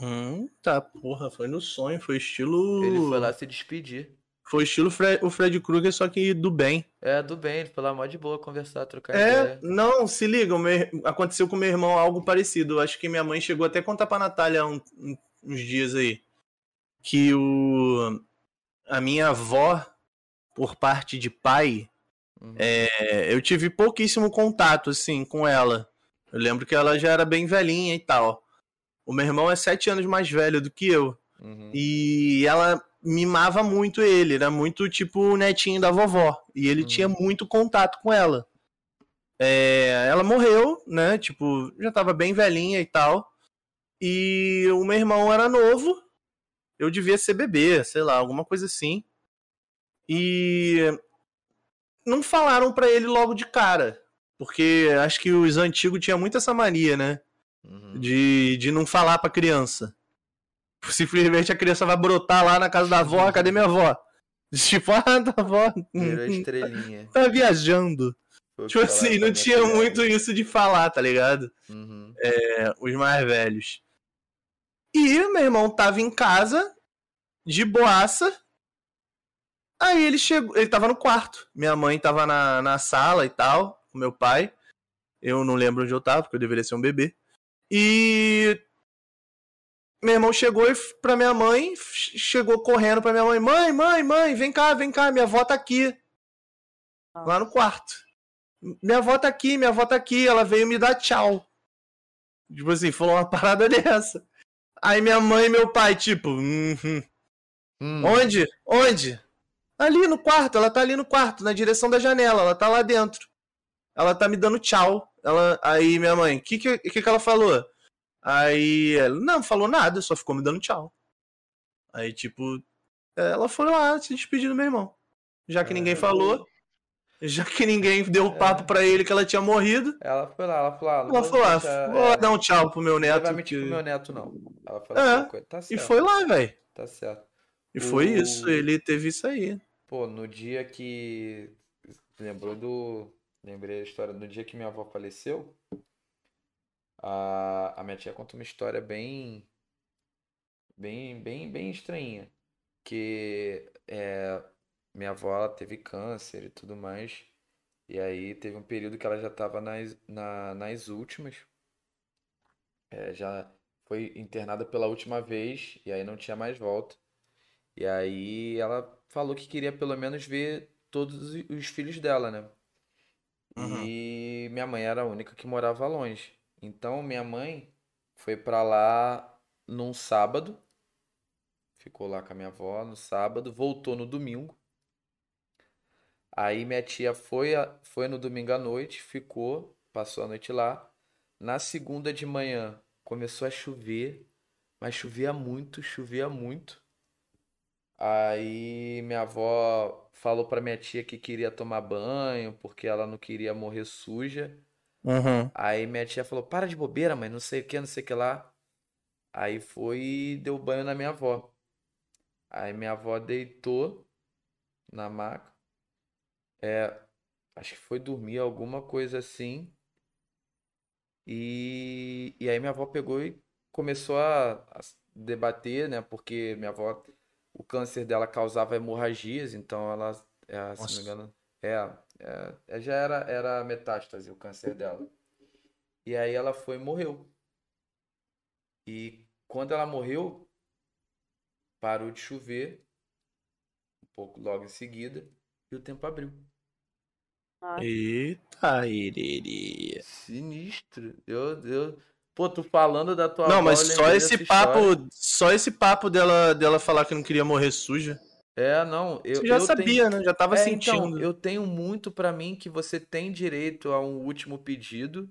Speaker 2: Hum, tá, porra, foi no sonho, foi estilo.
Speaker 3: Ele foi lá se despedir.
Speaker 2: Foi estilo o Fred Krueger, só que do bem.
Speaker 3: É, do bem, ele foi lá mó de boa conversar, trocar
Speaker 2: É,
Speaker 3: ideia.
Speaker 2: não, se liga, meu- aconteceu com meu irmão algo parecido. Acho que minha mãe chegou até a contar pra Natália um- um- uns dias aí. Que o. A minha avó, por parte de pai,
Speaker 3: Uhum.
Speaker 2: é, eu tive pouquíssimo contato, assim, com ela. Eu lembro que ela já era bem velhinha e tal. O meu irmão é sete anos mais velho do que eu.
Speaker 3: Uhum.
Speaker 2: E ela mimava muito ele, era muito tipo o netinho da vovó. E ele
Speaker 3: Uhum.
Speaker 2: tinha muito contato com ela. É, ela morreu, né? Tipo, já tava bem velhinha e tal. E o meu irmão era novo. Eu devia ser bebê, sei lá, alguma coisa assim. E não falaram pra ele logo de cara. Porque acho que os antigos tinham muito essa mania, né?
Speaker 3: Uhum.
Speaker 2: de, de não falar pra criança. Simplesmente a criança vai brotar lá na casa da avó, cadê minha avó? Tipo, ah, da avó
Speaker 3: Virou estrelinha.
Speaker 2: tá viajando.
Speaker 3: Foi
Speaker 2: Tipo assim, não tinha muito isso de falar, tá ligado?
Speaker 3: Uhum.
Speaker 2: É, os mais velhos. E meu irmão tava em casa, de boaça. Aí ele chegou, ele tava no quarto. Minha mãe tava na, na sala e tal, com meu pai. Eu não lembro onde eu tava, porque eu deveria ser um bebê. E meu irmão chegou e pra minha mãe, chegou correndo pra minha mãe: Mãe, mãe, mãe, vem cá, vem cá, minha avó tá aqui. Lá no quarto. Minha avó tá aqui, minha avó tá aqui, ela veio me dar tchau. Tipo assim, falou uma parada dessa. Aí minha mãe e meu pai, tipo, "Uhum.
Speaker 3: Hum.
Speaker 2: onde? Onde? Ali no quarto, ela tá ali no quarto, na direção da janela, ela tá lá dentro. Ela tá me dando tchau. Ela, aí minha mãe, o que, que que ela falou? Aí ela, não, falou nada, só ficou me dando tchau. Aí, tipo, ela foi lá se despedir do meu irmão. Já que ninguém
Speaker 3: É.
Speaker 2: falou, já que ninguém deu o papo pra ele que ela tinha morrido,
Speaker 3: Ela foi lá, ela falou, ah, não
Speaker 2: ela falou, ah,
Speaker 3: deixar-
Speaker 2: vou
Speaker 3: é,
Speaker 2: dar um tchau pro meu
Speaker 3: não
Speaker 2: neto.
Speaker 3: vai mentir
Speaker 2: que-
Speaker 3: pro meu neto, não. Ela falou
Speaker 2: É,
Speaker 3: coisa. Tá
Speaker 2: E
Speaker 3: certo,
Speaker 2: foi lá, velho.
Speaker 3: tá certo.
Speaker 2: E foi
Speaker 3: O-
Speaker 2: isso, ele teve isso aí.
Speaker 3: Pô, no dia que. Lembrou do. Lembrei a história. No dia que minha avó faleceu, a, a minha tia conta uma história bem. Bem, bem, bem estranha. Que é, minha avó ela teve câncer e tudo mais. E aí teve um período que ela já estava nas, na, nas últimas. É, já foi internada pela última vez e aí não tinha mais volta. E aí ela falou que queria pelo menos ver todos os- os filhos dela, né?
Speaker 2: Uhum.
Speaker 3: E minha mãe era a única que morava longe. Então minha mãe foi pra lá num sábado, ficou lá com a minha avó no sábado, voltou no domingo. Aí minha tia foi, a- foi no domingo à noite, ficou, passou a noite lá. Na segunda de manhã começou a chover, mas chovia muito, chovia muito. Aí minha avó falou pra minha tia que queria tomar banho porque ela não queria morrer suja.
Speaker 2: Uhum.
Speaker 3: Aí minha tia falou: Para de bobeira, mãe, não sei o que, não sei o que lá. Aí foi e deu banho na minha avó. Aí minha avó deitou na maca. É, acho que foi dormir, alguma coisa assim. E, e aí minha avó pegou e começou a, a debater, né? Porque minha avó, o câncer dela causava hemorragias, então ela, é, se não me engano, é, é, é, já era, era metástase o câncer dela. E aí ela foi e morreu. E quando ela morreu, parou de chover, um pouco logo em seguida, e o tempo abriu.
Speaker 2: Nossa. Eita, iriri.
Speaker 3: Sinistro. Eu, eu, Pô, tu falando da tua
Speaker 2: Não, mas só esse papo, história. só esse papo dela, dela falar que não queria morrer suja.
Speaker 3: É, não, eu
Speaker 2: você já
Speaker 3: eu
Speaker 2: sabia,
Speaker 3: tenho...
Speaker 2: né? Já tava é, então, sentindo. Então,
Speaker 3: eu tenho muito para mim que você tem direito a um último pedido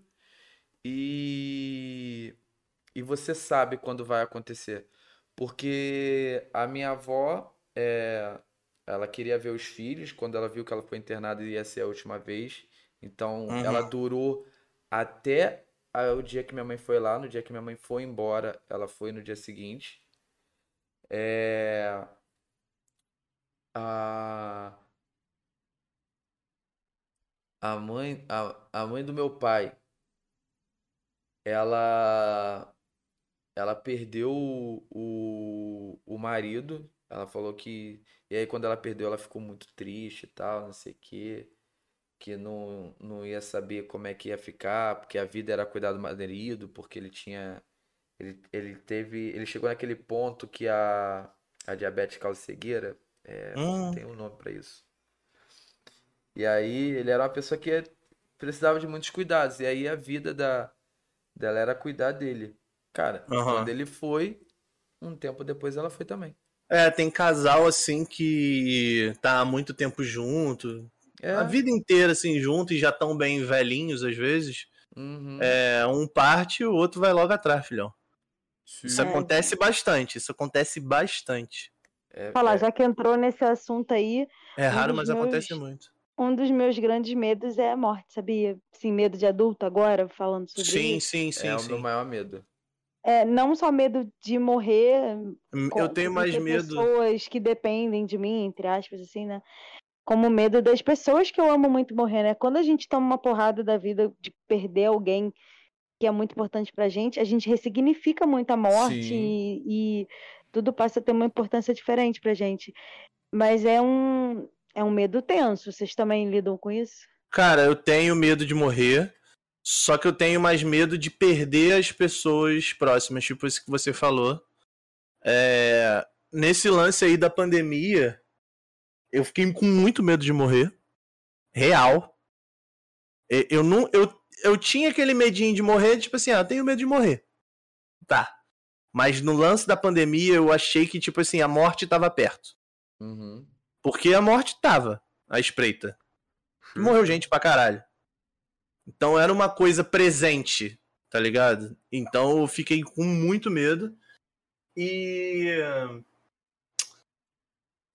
Speaker 3: e e você sabe quando vai acontecer. Porque a minha avó, é... ela queria ver os filhos quando ela viu que ela foi internada e ia ser a última vez. Então, uhum. ela durou até o dia que minha mãe foi lá, no dia que minha mãe foi embora, ela foi no dia seguinte. É... A... A mãe, a, a mãe do meu pai, ela ela perdeu o, o marido. Ela falou que. E aí, quando ela perdeu, ela ficou muito triste e tal, não sei o quê que não, não ia saber como é que ia ficar, porque a vida era cuidar do marido, porque ele tinha. Ele, ele teve. Ele chegou naquele ponto que a, a diabetes causa cegueira. É, hum. Tem um nome para isso. E aí ele era uma pessoa que precisava de muitos cuidados. E aí a vida da, dela era cuidar dele. Cara, uhum. quando ele foi, um tempo depois ela foi também.
Speaker 2: É, tem casal assim que tá há muito tempo junto, é. A vida inteira, assim, junto e já tão bem velhinhos às vezes. Uhum. É, um parte e o outro vai logo atrás, filhão. Sim. Isso acontece bastante, isso acontece bastante.
Speaker 1: É, Falar, é... já que entrou nesse assunto aí.
Speaker 2: É raro, um mas meus, acontece muito.
Speaker 1: Um dos meus grandes medos é a morte, sabia? Sim, medo de adulto agora, falando sobre
Speaker 2: sim,
Speaker 1: isso.
Speaker 2: Sim, sim,
Speaker 3: é
Speaker 2: sim.
Speaker 3: É o meu maior medo.
Speaker 1: É, não só medo de morrer.
Speaker 2: Hum, eu tenho mais medo.
Speaker 1: Pessoas que dependem de mim, entre aspas, assim, né? como medo das pessoas que eu amo muito morrer, né? Quando a gente toma uma porrada da vida de perder alguém que é muito importante pra gente, a gente ressignifica muito a morte e, e, tudo passa a ter uma importância diferente pra gente. Mas é um, é um medo tenso. Vocês também lidam com isso?
Speaker 2: Cara, eu tenho medo de morrer, só que eu tenho mais medo de perder as pessoas próximas, tipo isso que você falou. É... Nesse lance aí da pandemia, eu fiquei com muito medo de morrer. Real. Eu não. Eu, eu tinha aquele medinho de morrer, tipo assim, ah, eu tenho medo de morrer. Tá. Mas no lance da pandemia, eu achei que, tipo assim, a morte tava perto.
Speaker 3: Uhum.
Speaker 2: Porque a morte tava à espreita. Morreu gente pra caralho. Então era uma coisa presente, tá ligado? Então eu fiquei com muito medo. E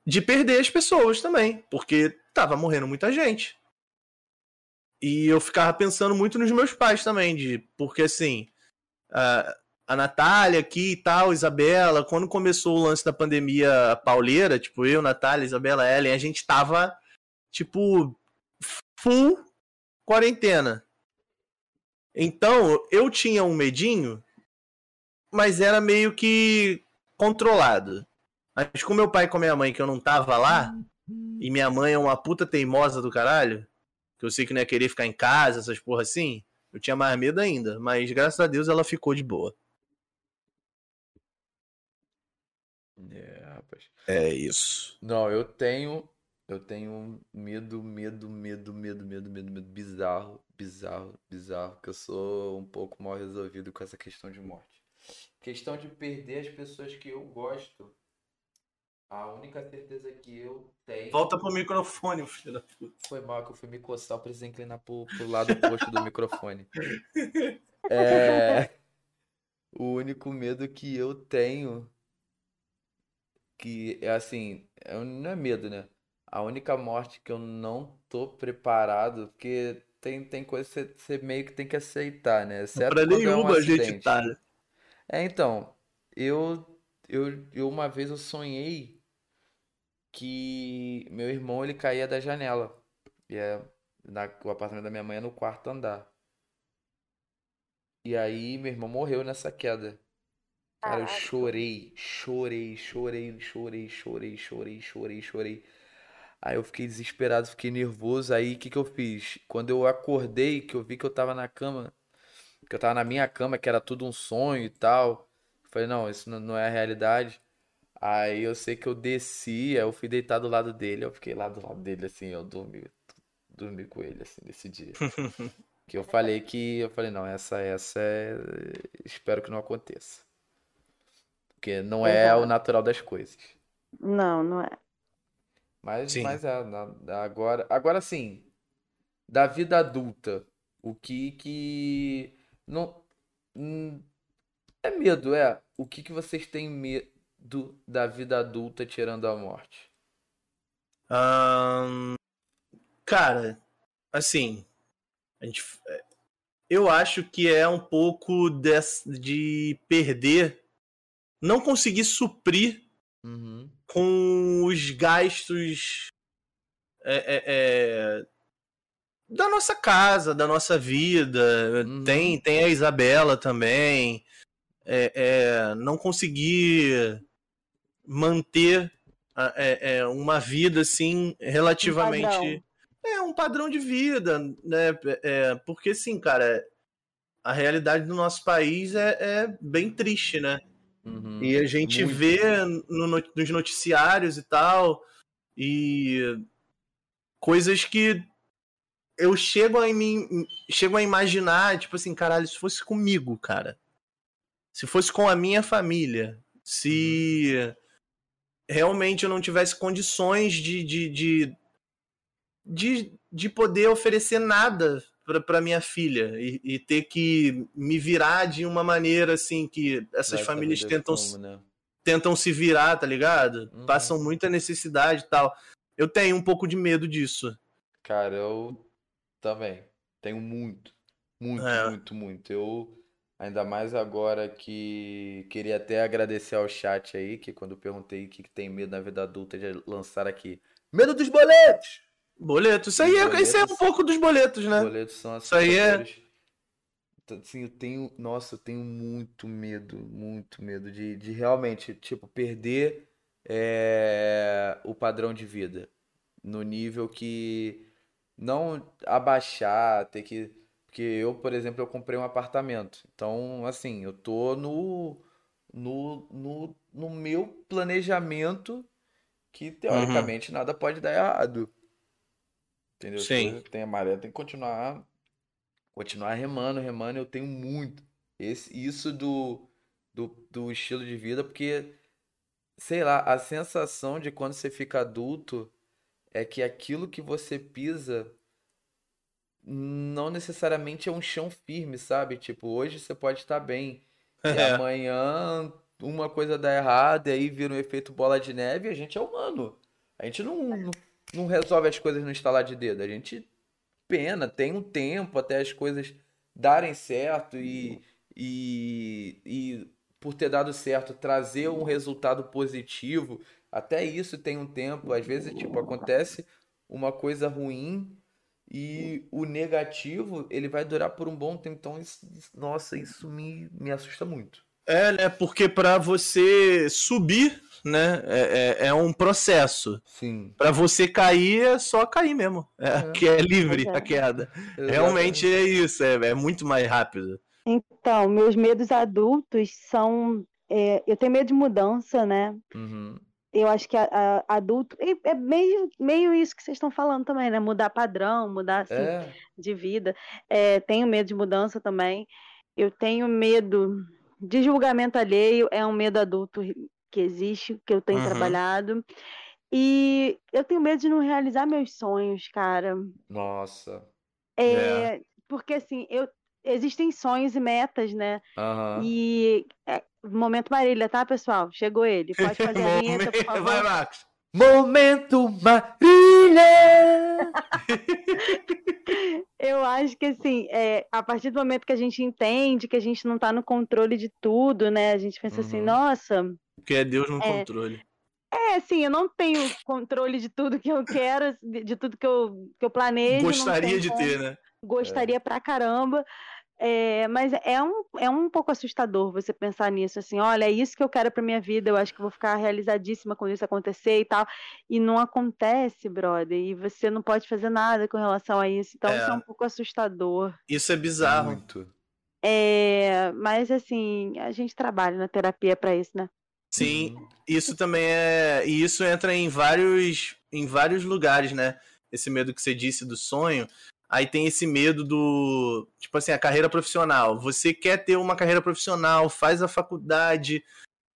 Speaker 2: de perder as pessoas também, porque tava morrendo muita gente. E eu ficava pensando muito nos meus pais também, de porque assim, a, a Natália aqui e tal, Isabela, quando começou o lance da pandemia pauleira, tipo eu, Natália, Isabela, Ellen, a gente tava tipo full quarentena. Então, eu tinha um medinho, mas era meio que controlado. Mas com meu pai e com minha mãe, que eu não tava lá, e minha mãe é uma puta teimosa do caralho, que eu sei que não ia querer ficar em casa, essas porra assim, eu tinha mais medo ainda. Mas graças a Deus ela ficou de boa.
Speaker 3: É, rapaz.
Speaker 2: É isso.
Speaker 3: Não, eu tenho. Eu tenho medo, medo, medo, medo, medo, medo, medo bizarro, bizarro, bizarro, que eu sou um pouco mal resolvido com essa questão de morte. Questão de perder as pessoas que eu gosto a única certeza que eu tenho.
Speaker 2: Volta pro microfone, filho da puta.
Speaker 3: Foi mal que eu fui me coçar, eu precisei inclinar pro, pro lado oposto do microfone. É. O único medo que eu tenho. Que é assim. É, não é medo, né? A única morte que eu não tô preparado, porque tem, tem coisa que você, você meio que tem que aceitar, né?
Speaker 2: Exceto pra nenhuma é um a gente tá. Né?
Speaker 3: É, então. Eu, eu, eu uma vez eu sonhei que meu irmão ele caía da janela. E é Na, o apartamento da minha mãe é no quarto andar. E aí, meu irmão morreu nessa queda. Cara, eu chorei, chorei, chorei, chorei, chorei, chorei, chorei, chorei. Aí eu fiquei desesperado, fiquei nervoso. Aí o que que eu fiz? Quando eu acordei, que eu vi que eu tava na cama, que eu tava na minha cama, que era tudo um sonho e tal. eu Falei, não, isso não é a realidade. Aí eu sei que eu desci, aí eu fui deitar do lado dele, eu fiquei lá do lado dele assim, eu dormi, dormi com ele assim nesse dia. Que eu falei que eu falei, não, essa essa é, espero que não aconteça. Porque não é o natural das coisas.
Speaker 1: Não, não é.
Speaker 3: Mas,
Speaker 2: Sim.
Speaker 3: mas é, na- agora, agora sim, da vida adulta, o que que não hum, é medo, é? O que que vocês têm medo da vida adulta tirando a morte?
Speaker 2: Ahn, cara, assim, a gente, eu acho que é um pouco des- de perder, não conseguir suprir
Speaker 3: Uhum.
Speaker 2: com os gastos é, é, é, da nossa casa, da nossa vida.
Speaker 3: Uhum.
Speaker 2: Tem, tem a Isabela também. É, é, não conseguir manter é, uma vida assim relativamente
Speaker 1: padrão.
Speaker 2: é um padrão de vida, né? É, porque assim, cara, a realidade do nosso país é, é bem triste, né?
Speaker 3: Uhum.
Speaker 2: E a gente
Speaker 3: Muito.
Speaker 2: vê no no- nos noticiários e tal, e coisas que eu chego a, mim, chego a imaginar, tipo assim, caralho, se fosse comigo, cara. Se fosse com a minha família, se realmente eu não tivesse condições de, de, de, de, de poder oferecer nada pra minha filha e, e ter que me virar de uma maneira assim que essas
Speaker 3: Vai
Speaker 2: famílias tentam
Speaker 3: como, né?
Speaker 2: tentam se virar, tá ligado?
Speaker 3: Uhum.
Speaker 2: Passam muita necessidade e tal. Eu tenho um pouco de medo disso.
Speaker 3: Cara, eu também tenho muito, muito,
Speaker 2: É.
Speaker 3: muito, muito. Eu, ainda mais agora que queria até agradecer ao chat aí, que quando eu perguntei o que que tem medo na vida adulta, já lançaram aqui. Medo dos boletos!
Speaker 2: Boleto, isso aí, é, isso aí é um
Speaker 3: Boletos.
Speaker 2: pouco dos boletos, né?
Speaker 3: Boletos são
Speaker 2: Isso aí é-.
Speaker 3: Então, Assim, eu tenho, nossa, eu tenho muito medo, muito medo de, de realmente, tipo, perder é, o padrão de vida no nível que não abaixar, ter que, porque eu, por exemplo, eu comprei um apartamento, então, assim, eu tô no, no, no, no meu planejamento que, teoricamente, nada pode dar errado. Entendeu?
Speaker 2: Sim.
Speaker 3: coisas Tem a maré, tem que continuar continuar remando, remando, eu tenho muito esse isso do, do, do estilo de vida, porque sei lá, a sensação de quando você fica adulto é que aquilo que você pisa não necessariamente é um chão firme, sabe? Tipo, hoje você pode estar bem e
Speaker 2: É.
Speaker 3: amanhã uma coisa dá errado e aí vira um efeito bola de neve e a gente é humano. A gente não, não, não resolve as coisas no estalar de dedo, a gente pena, tem um tempo até as coisas darem certo e, e, e por ter dado certo, trazer um resultado positivo, até isso tem um tempo. Às vezes, tipo, acontece uma coisa ruim e o negativo, ele vai durar por um bom tempo. Então, isso- nossa, isso me, me assusta muito.
Speaker 2: É, né? Porque pra você subir, né? É, é, é um processo.
Speaker 3: Sim.
Speaker 2: Pra você cair, é só cair mesmo. É,
Speaker 3: É.
Speaker 2: que é livre
Speaker 1: é.
Speaker 2: a queda. Realmente é isso, é, é muito mais rápido.
Speaker 1: Então, meus medos adultos são. é, eu tenho medo de mudança, né?
Speaker 3: Uhum.
Speaker 1: Eu acho que a- a- adulto. É meio, meio isso que vocês estão falando também, né? Mudar padrão, mudar assim,
Speaker 3: É.
Speaker 1: de vida. É, tenho medo de mudança também. Eu tenho medo de julgamento alheio, é um medo adulto que existe, que eu tenho
Speaker 2: Uhum.
Speaker 1: trabalhado. E eu tenho medo de não realizar meus sonhos, cara.
Speaker 3: Nossa.
Speaker 1: É, porque assim, eu existem sonhos e metas, né?
Speaker 3: Aham.
Speaker 1: E é, momento Marília, tá, pessoal? Chegou ele. Pode fazer a vinheta, por favor.
Speaker 2: Vai, Marcos.
Speaker 3: Momento Marília!
Speaker 1: Eu acho que assim, é, a partir do momento que a gente entende que a gente não tá no controle de tudo, né? A gente pensa assim,
Speaker 3: Uhum.
Speaker 1: nossa,
Speaker 2: Porque é Deus no
Speaker 1: É.
Speaker 2: controle.
Speaker 1: É, assim, eu não tenho controle de tudo que eu quero, de, de tudo que eu, que eu planejo.
Speaker 2: Gostaria de
Speaker 1: como,
Speaker 2: ter, né?
Speaker 1: Gostaria é. pra caramba. É, mas é um, é um pouco assustador você pensar nisso, assim, olha, é isso que eu quero para minha vida, eu acho que vou ficar realizadíssima quando isso acontecer e tal. E não acontece, brother, e você não pode fazer nada com relação a isso. Então é. isso é um pouco assustador.
Speaker 2: Isso é bizarro.
Speaker 3: Muito.
Speaker 1: É, mas assim, a gente trabalha na terapia para isso, né?
Speaker 2: Sim, isso também é. E isso entra em vários, em vários lugares, né? Esse medo que você disse do sonho. Aí tem esse medo do. Tipo assim, a carreira profissional. Você quer ter uma carreira profissional, faz a faculdade,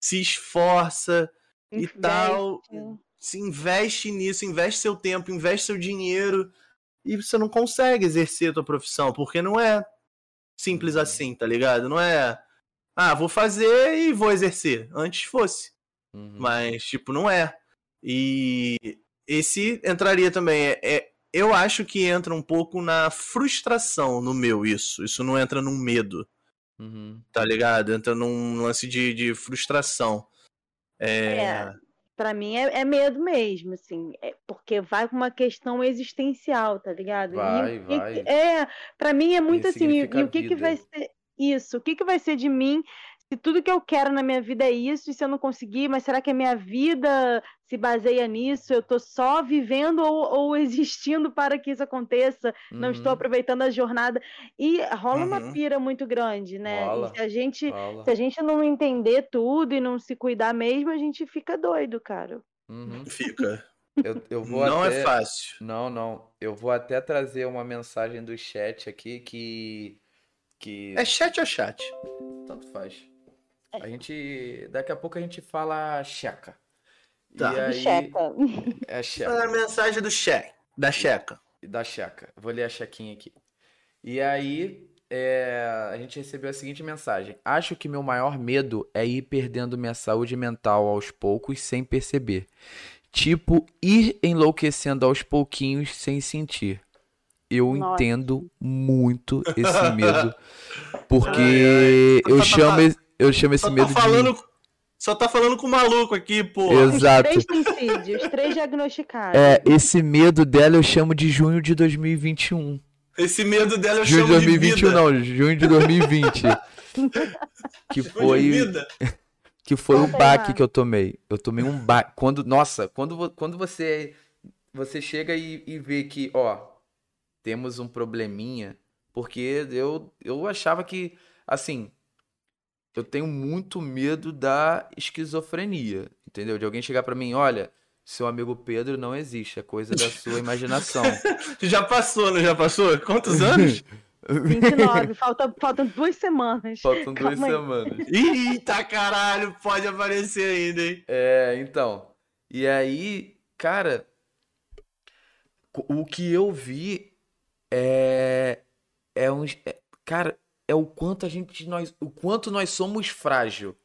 Speaker 2: se esforça investe. e tal. Se investe nisso, investe seu tempo, investe seu dinheiro. E você não consegue exercer a tua profissão, porque não é simples uhum. assim, tá ligado? Não é. Ah, vou fazer e vou exercer. Antes fosse. Uhum. Mas, tipo, não é. E esse entraria também. É, é, eu acho que entra um pouco na frustração no meu, isso. Isso não entra num medo. Uhum. Tá ligado? Entra num lance de, de frustração. É.
Speaker 1: é para mim é, é, medo mesmo, assim, é porque vai com uma questão existencial, tá ligado?
Speaker 3: Vai,
Speaker 1: e,
Speaker 3: vai.
Speaker 1: é, para mim é muito assim, e, e o que que vai ser isso? O que que vai ser de mim se tudo que eu quero na minha vida é isso, e se eu não conseguir, mas será que a minha vida se baseia nisso? Eu estou só vivendo ou, ou, existindo para que isso aconteça? Uhum. Não estou uhum. aproveitando a jornada. E rola uhum. uma pira muito grande, né? Se a gente, se a gente não entender tudo e não se cuidar mesmo, a gente fica doido, cara.
Speaker 3: Uhum.
Speaker 2: Fica.
Speaker 3: Eu, eu vou
Speaker 2: não
Speaker 3: é até...
Speaker 2: é fácil.
Speaker 3: Não, não. Eu vou até trazer uma mensagem do chat aqui que. que...
Speaker 2: É chat ou chat?
Speaker 3: Tanto faz. A gente. Daqui a pouco a gente fala checa.
Speaker 2: Tá.
Speaker 1: E aí... Checa.
Speaker 3: É checa.
Speaker 2: É a mensagem do cheque. Da checa.
Speaker 3: Da checa. Vou ler a chequinha aqui. E aí, é... a gente recebeu a seguinte mensagem: Acho que meu maior medo é ir perdendo minha saúde mental aos poucos sem perceber. Tipo, ir enlouquecendo aos pouquinhos sem sentir. Eu Nossa. entendo muito esse medo. Porque ai, ai. eu chamo. Eu chamo esse
Speaker 2: só
Speaker 3: medo
Speaker 2: tá falando, de. Só tá falando com o maluco aqui, pô.
Speaker 3: Exato.
Speaker 1: Os três suicídios, três diagnosticados.
Speaker 3: É, esse medo dela eu chamo de junho de 2021.
Speaker 2: Esse medo dela eu
Speaker 3: junho
Speaker 2: chamo
Speaker 3: de 2021 de não, junho de 2020. que foi que foi o baque que eu tomei. Eu tomei um baque quando, nossa, quando quando você você chega e, e vê que, ó, temos um probleminha, porque eu eu achava que assim, eu tenho muito medo da esquizofrenia, entendeu? De alguém chegar para mim, olha, seu amigo Pedro não existe, é coisa da sua imaginação.
Speaker 2: já passou, não já passou? Quantos anos?
Speaker 1: 29, falta, faltam duas semanas.
Speaker 3: Faltam duas Calma semanas.
Speaker 2: Aí. Eita caralho, pode aparecer ainda, hein?
Speaker 3: É, então. E aí, cara, o que eu vi é. É um. É, cara, é o quanto a gente nós, o quanto nós somos frágil.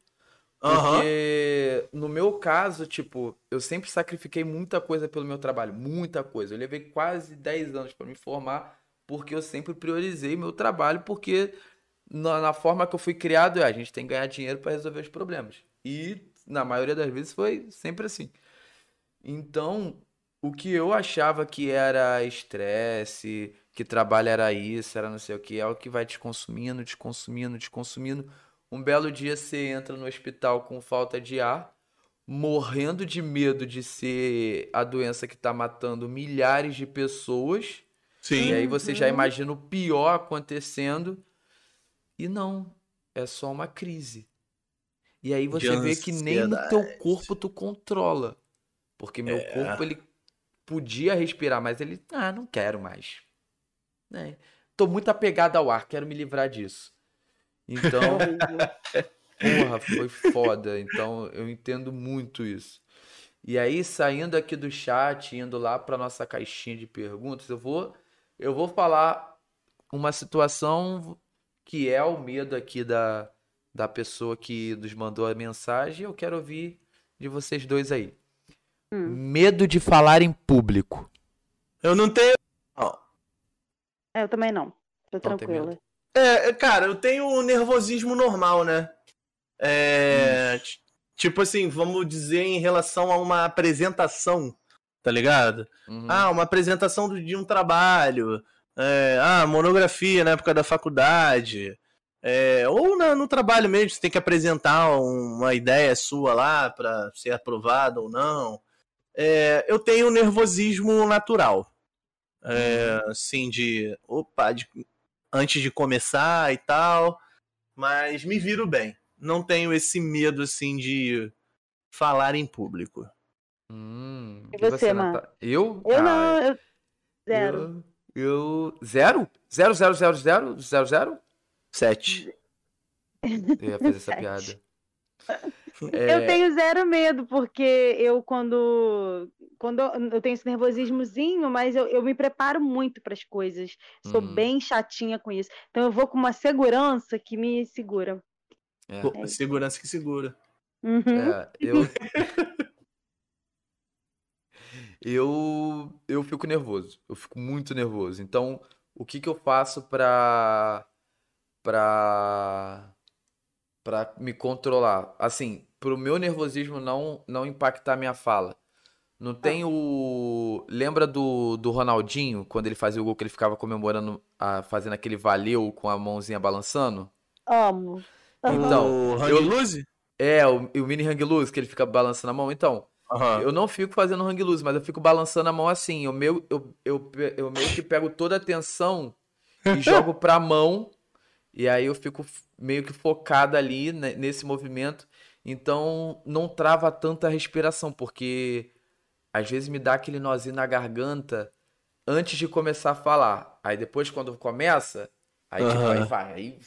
Speaker 3: Porque uhum. no meu caso, tipo, eu sempre sacrifiquei muita coisa pelo meu trabalho, muita coisa. Eu levei quase 10 anos para me formar, porque eu sempre priorizei meu trabalho, porque na, na forma que eu fui criado, é, a gente tem que ganhar dinheiro para resolver os problemas. E na maioria das vezes foi sempre assim. Então, o que eu achava que era estresse, que trabalho era isso, era não sei o que, é o que vai te consumindo, te consumindo, te consumindo. Um belo dia você entra no hospital com falta de ar, morrendo de medo de ser a doença que está matando milhares de pessoas.
Speaker 2: Sim.
Speaker 3: E aí você já uhum. imagina o pior acontecendo. E não, é só uma crise. E aí você vê que nem no teu corpo tu controla. Porque meu é. corpo ele podia respirar, mas ele, ah, não quero mais. Né? Tô muito apegado ao ar, quero me livrar disso. Então, porra, foi foda. Então, eu entendo muito isso. E aí, saindo aqui do chat, indo lá para nossa caixinha de perguntas, eu vou eu vou falar uma situação que é o medo aqui da, da pessoa que nos mandou a mensagem. Eu quero ouvir de vocês dois aí. Hum. Medo de falar em público.
Speaker 2: Eu não tenho.
Speaker 1: Eu também não. Tô não tranquila.
Speaker 2: É, cara, eu tenho nervosismo normal, né? É. Hum. Tipo assim, vamos dizer em relação a uma apresentação, tá ligado?
Speaker 3: Uhum.
Speaker 2: Ah, uma apresentação de um trabalho. é, ah, monografia na época da faculdade. é, ou na- no trabalho mesmo, você tem que apresentar um- uma ideia sua lá pra ser aprovada ou não. É, eu tenho nervosismo natural. É, assim, de. Opa, de- antes de começar e tal. Mas me viro bem. Não tenho esse medo, assim, de falar em público.
Speaker 3: Hum,
Speaker 1: E você, Mar?
Speaker 3: Nata- Eu?
Speaker 1: Eu
Speaker 3: Ah,
Speaker 1: não, eu... Zero.
Speaker 3: Eu, eu- Zero? Zero, zero, zero, zero? Zero, zero?
Speaker 2: Sete.
Speaker 3: Eu ia fazer essa
Speaker 1: Sete.
Speaker 3: piada.
Speaker 1: Eu
Speaker 3: É,
Speaker 1: tenho zero medo, porque eu quando. Quando eu, eu tenho esse nervosismozinho, mas eu, eu me preparo muito para as coisas. Sou
Speaker 3: Hum.
Speaker 1: bem chatinha com isso. Então eu vou com uma segurança que me segura.
Speaker 3: é,
Speaker 2: Pô, segurança que segura.
Speaker 1: Uhum.
Speaker 3: é, eu... eu eu fico nervoso. Eu fico muito nervoso. Então, o que que eu faço pra pra para me controlar? Assim, pro meu nervosismo não não impactar minha fala. Não tem o. Lembra do, do Ronaldinho, quando ele fazia o gol que ele ficava comemorando, a, fazendo aquele valeu com a mãozinha balançando?
Speaker 1: Amo.
Speaker 3: Então,
Speaker 2: o Hang
Speaker 3: eu-
Speaker 2: Loose?
Speaker 3: É, o, o mini hang loose, que ele fica balançando a mão. Então,
Speaker 2: Aham.
Speaker 3: eu não fico fazendo hang loose, mas eu fico balançando a mão assim. Eu meio, eu, eu, eu meio que pego toda a atenção e jogo pra mão. E aí eu fico meio que focado ali ne- nesse movimento. Então não trava tanta respiração, porque às vezes me dá aquele nozinho na garganta antes de começar a falar. Aí depois, quando começa, aí tipo,
Speaker 2: Aham.
Speaker 3: aí vai, aí,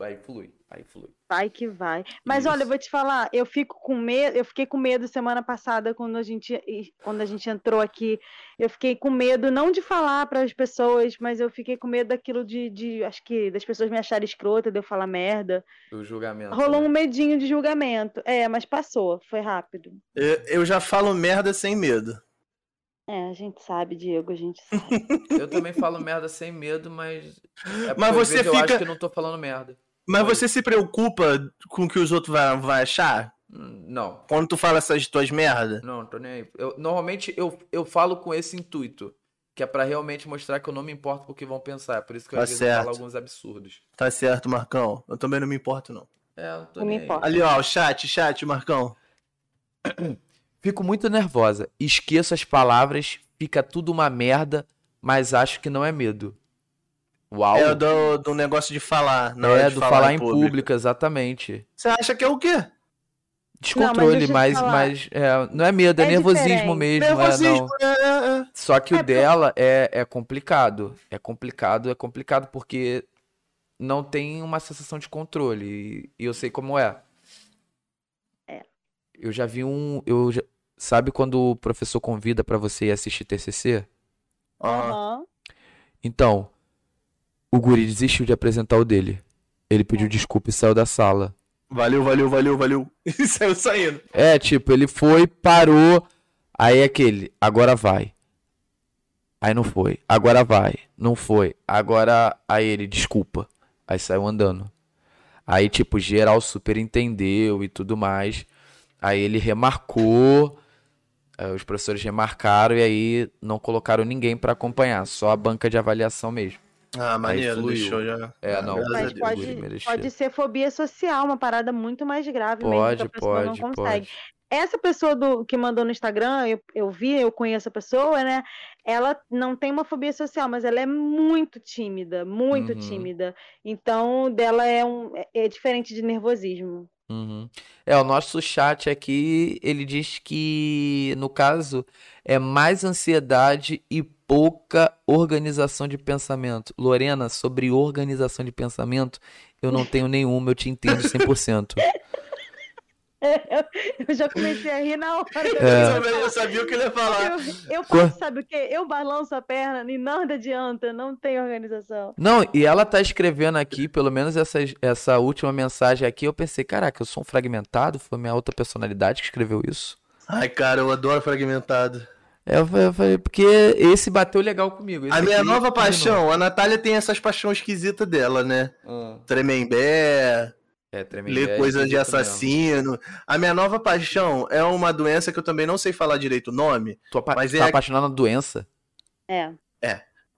Speaker 3: aí flui, aí flui.
Speaker 1: Vai que vai. Mas olha, eu
Speaker 3: Isso.
Speaker 1: vou te falar, eu fico com medo, eu fiquei com medo semana passada quando a gente quando a gente entrou aqui, eu fiquei com medo não de falar para as pessoas, mas eu fiquei com medo daquilo de, de acho que das pessoas me acharem escrota, de eu falar merda.
Speaker 3: O julgamento.
Speaker 1: Rolou
Speaker 3: né?
Speaker 1: um medinho de julgamento. É, mas passou, foi rápido.
Speaker 2: Eu, eu já falo merda sem medo.
Speaker 1: É, a gente sabe, Diego, a gente sabe.
Speaker 3: Eu também falo merda sem medo, mas. É
Speaker 2: Mas você
Speaker 3: vezes eu acho
Speaker 2: fica-
Speaker 3: que eu não tô falando merda.
Speaker 2: Mas
Speaker 3: Oi.
Speaker 2: você se preocupa com o que os outros vão vai achar?
Speaker 3: Não,
Speaker 2: Quando tu fala essas tuas merda?
Speaker 3: não, tô nem aí. Eu, normalmente eu, eu falo com esse intuito, que é pra realmente mostrar que eu não me importo com o que vão pensar. É por isso que eu,
Speaker 2: Tá
Speaker 3: às vezes eu falo alguns absurdos.
Speaker 2: Tá certo, Marcão. Eu também não me importo, não.
Speaker 3: É, eu tô
Speaker 1: Não me importo.
Speaker 2: Ali, ó, o chat, chat, Marcão.
Speaker 3: Fico muito nervosa. Esqueço as palavras, fica tudo uma merda, mas acho que não é medo. Uau!
Speaker 2: É do, do negócio de falar. Na
Speaker 3: É, do
Speaker 2: falar,
Speaker 3: falar
Speaker 2: em público.
Speaker 3: público, exatamente.
Speaker 2: Você acha que é o quê?
Speaker 3: Descontrole,
Speaker 1: te
Speaker 3: mas,
Speaker 1: falar.
Speaker 3: mas é, não é medo, é,
Speaker 1: É
Speaker 3: nervosismo
Speaker 1: diferente.
Speaker 3: mesmo. É, não.
Speaker 2: Nervosismo. É, é, é.
Speaker 3: Só que
Speaker 1: É
Speaker 3: o
Speaker 1: porque-
Speaker 3: dela é, é complicado. É complicado, é complicado porque não tem uma sensação de controle. E, e eu sei como é.
Speaker 1: É.
Speaker 3: Eu já vi um. Eu já- sabe quando o professor convida pra você ir assistir TCC?
Speaker 2: Aham.
Speaker 1: Aham.
Speaker 3: Então, o guri desistiu de apresentar o dele. Ele pediu desculpa e saiu da sala.
Speaker 2: Valeu, valeu, valeu, valeu. E saiu saindo.
Speaker 3: É, tipo, ele foi, parou. Aí aquele, agora vai. Aí não foi. Agora vai. Não foi. Agora, aí ele, desculpa. Aí saiu andando. Aí, tipo, geral super entendeu e tudo mais. Aí ele remarcou. os professores remarcaram e aí não colocaram ninguém pra acompanhar. Só a banca de avaliação mesmo.
Speaker 2: Ah, maneiro, deixou já.
Speaker 3: É, não.
Speaker 2: Graças a
Speaker 1: Mas pode, pode ser fobia social, uma parada muito mais grave mesmo que
Speaker 3: Pode,
Speaker 1: a pessoa
Speaker 3: pode,
Speaker 1: não consegue.
Speaker 3: pode.
Speaker 1: Essa pessoa do, que mandou no Instagram, eu, eu vi, eu conheço a pessoa, né? Ela não tem uma fobia social, mas ela é muito tímida, muito
Speaker 3: Uhum.
Speaker 1: tímida. Então, dela é, um, é- é diferente de nervosismo.
Speaker 3: Uhum. É, o nosso chat aqui, ele diz que, no caso, é mais ansiedade e pouca organização de pensamento. Lorena, sobre organização de pensamento, eu não tenho nenhuma, eu te entendo 100%.
Speaker 1: Eu já comecei a rir na hora.
Speaker 3: É.
Speaker 2: Eu sabia- Eu sabia o que ele ia falar.
Speaker 1: Eu, eu faço, sabe o quê? Eu balanço a perna e nada adianta, não tem organização.
Speaker 3: Não, e ela tá escrevendo aqui, pelo menos essa, essa última mensagem aqui, eu pensei, caraca, eu sou um fragmentado? Foi minha outra personalidade que escreveu isso?
Speaker 2: Ai, cara, eu adoro fragmentado.
Speaker 3: É, eu falei- eu falei, porque esse bateu legal comigo. esse
Speaker 2: A minha nova paixão, a Natália tem essas paixões esquisitas dela, né?
Speaker 3: Ah.
Speaker 2: Tremembé,
Speaker 3: É, tremembé
Speaker 2: ler
Speaker 3: é
Speaker 2: coisas de
Speaker 3: esquisito mesmo.
Speaker 2: assassino. A minha nova paixão é uma doença que eu também não sei falar direito o nome,
Speaker 4: Tu
Speaker 2: Mas
Speaker 4: tá
Speaker 2: é a-
Speaker 4: apaixonado na doença?
Speaker 1: É.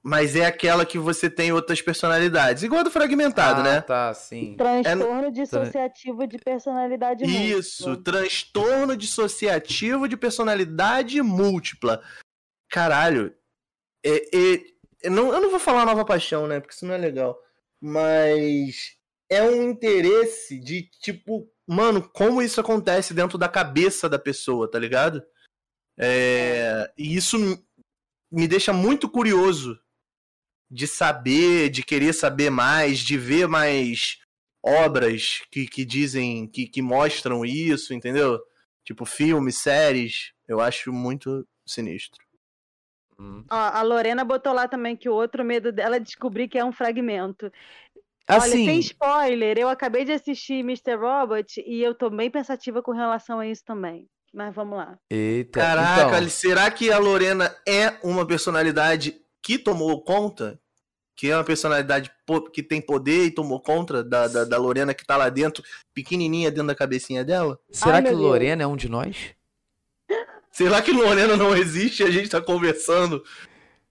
Speaker 2: mas é aquela que você tem outras personalidade. Igual a do fragmentado,
Speaker 3: ah,
Speaker 2: né?
Speaker 3: tá, sim.
Speaker 1: Transtorno dissociativo de personalidade
Speaker 2: Isso,
Speaker 1: múltipla.
Speaker 2: transtorno dissociativo de personalidade múltipla. Caralho. É, é- eu não, eu não vou falar nova paixão, né? Porque isso não é legal. Mas é um interesse de, tipo, mano, como isso acontece dentro da cabeça da pessoa, tá ligado? É, e isso me deixa muito curioso de saber, de querer saber mais, de ver mais obras que, que dizem, que, que mostram isso, entendeu? Tipo, filmes, séries. Eu acho muito sinistro.
Speaker 3: Hum.
Speaker 1: Ó, a Lorena botou lá também que o outro medo dela é descobrir que é um fragmento. Olha, sem
Speaker 4: Assim,
Speaker 1: spoiler, eu acabei de assistir Mr. Robot e eu tô bem pensativa com relação a isso também. Mas vamos lá.
Speaker 4: eita.
Speaker 2: Caraca,
Speaker 4: então,
Speaker 2: será que a Lorena é uma personalidade que tomou conta? Que é uma personalidade que tem poder e tomou conta da, da, da Lorena que tá lá dentro, pequenininha dentro da cabecinha dela?
Speaker 4: será
Speaker 1: Ai,
Speaker 4: que
Speaker 1: meu Deus.
Speaker 4: Lorena é um de nós?
Speaker 2: Será que Lorena não existe e a gente tá conversando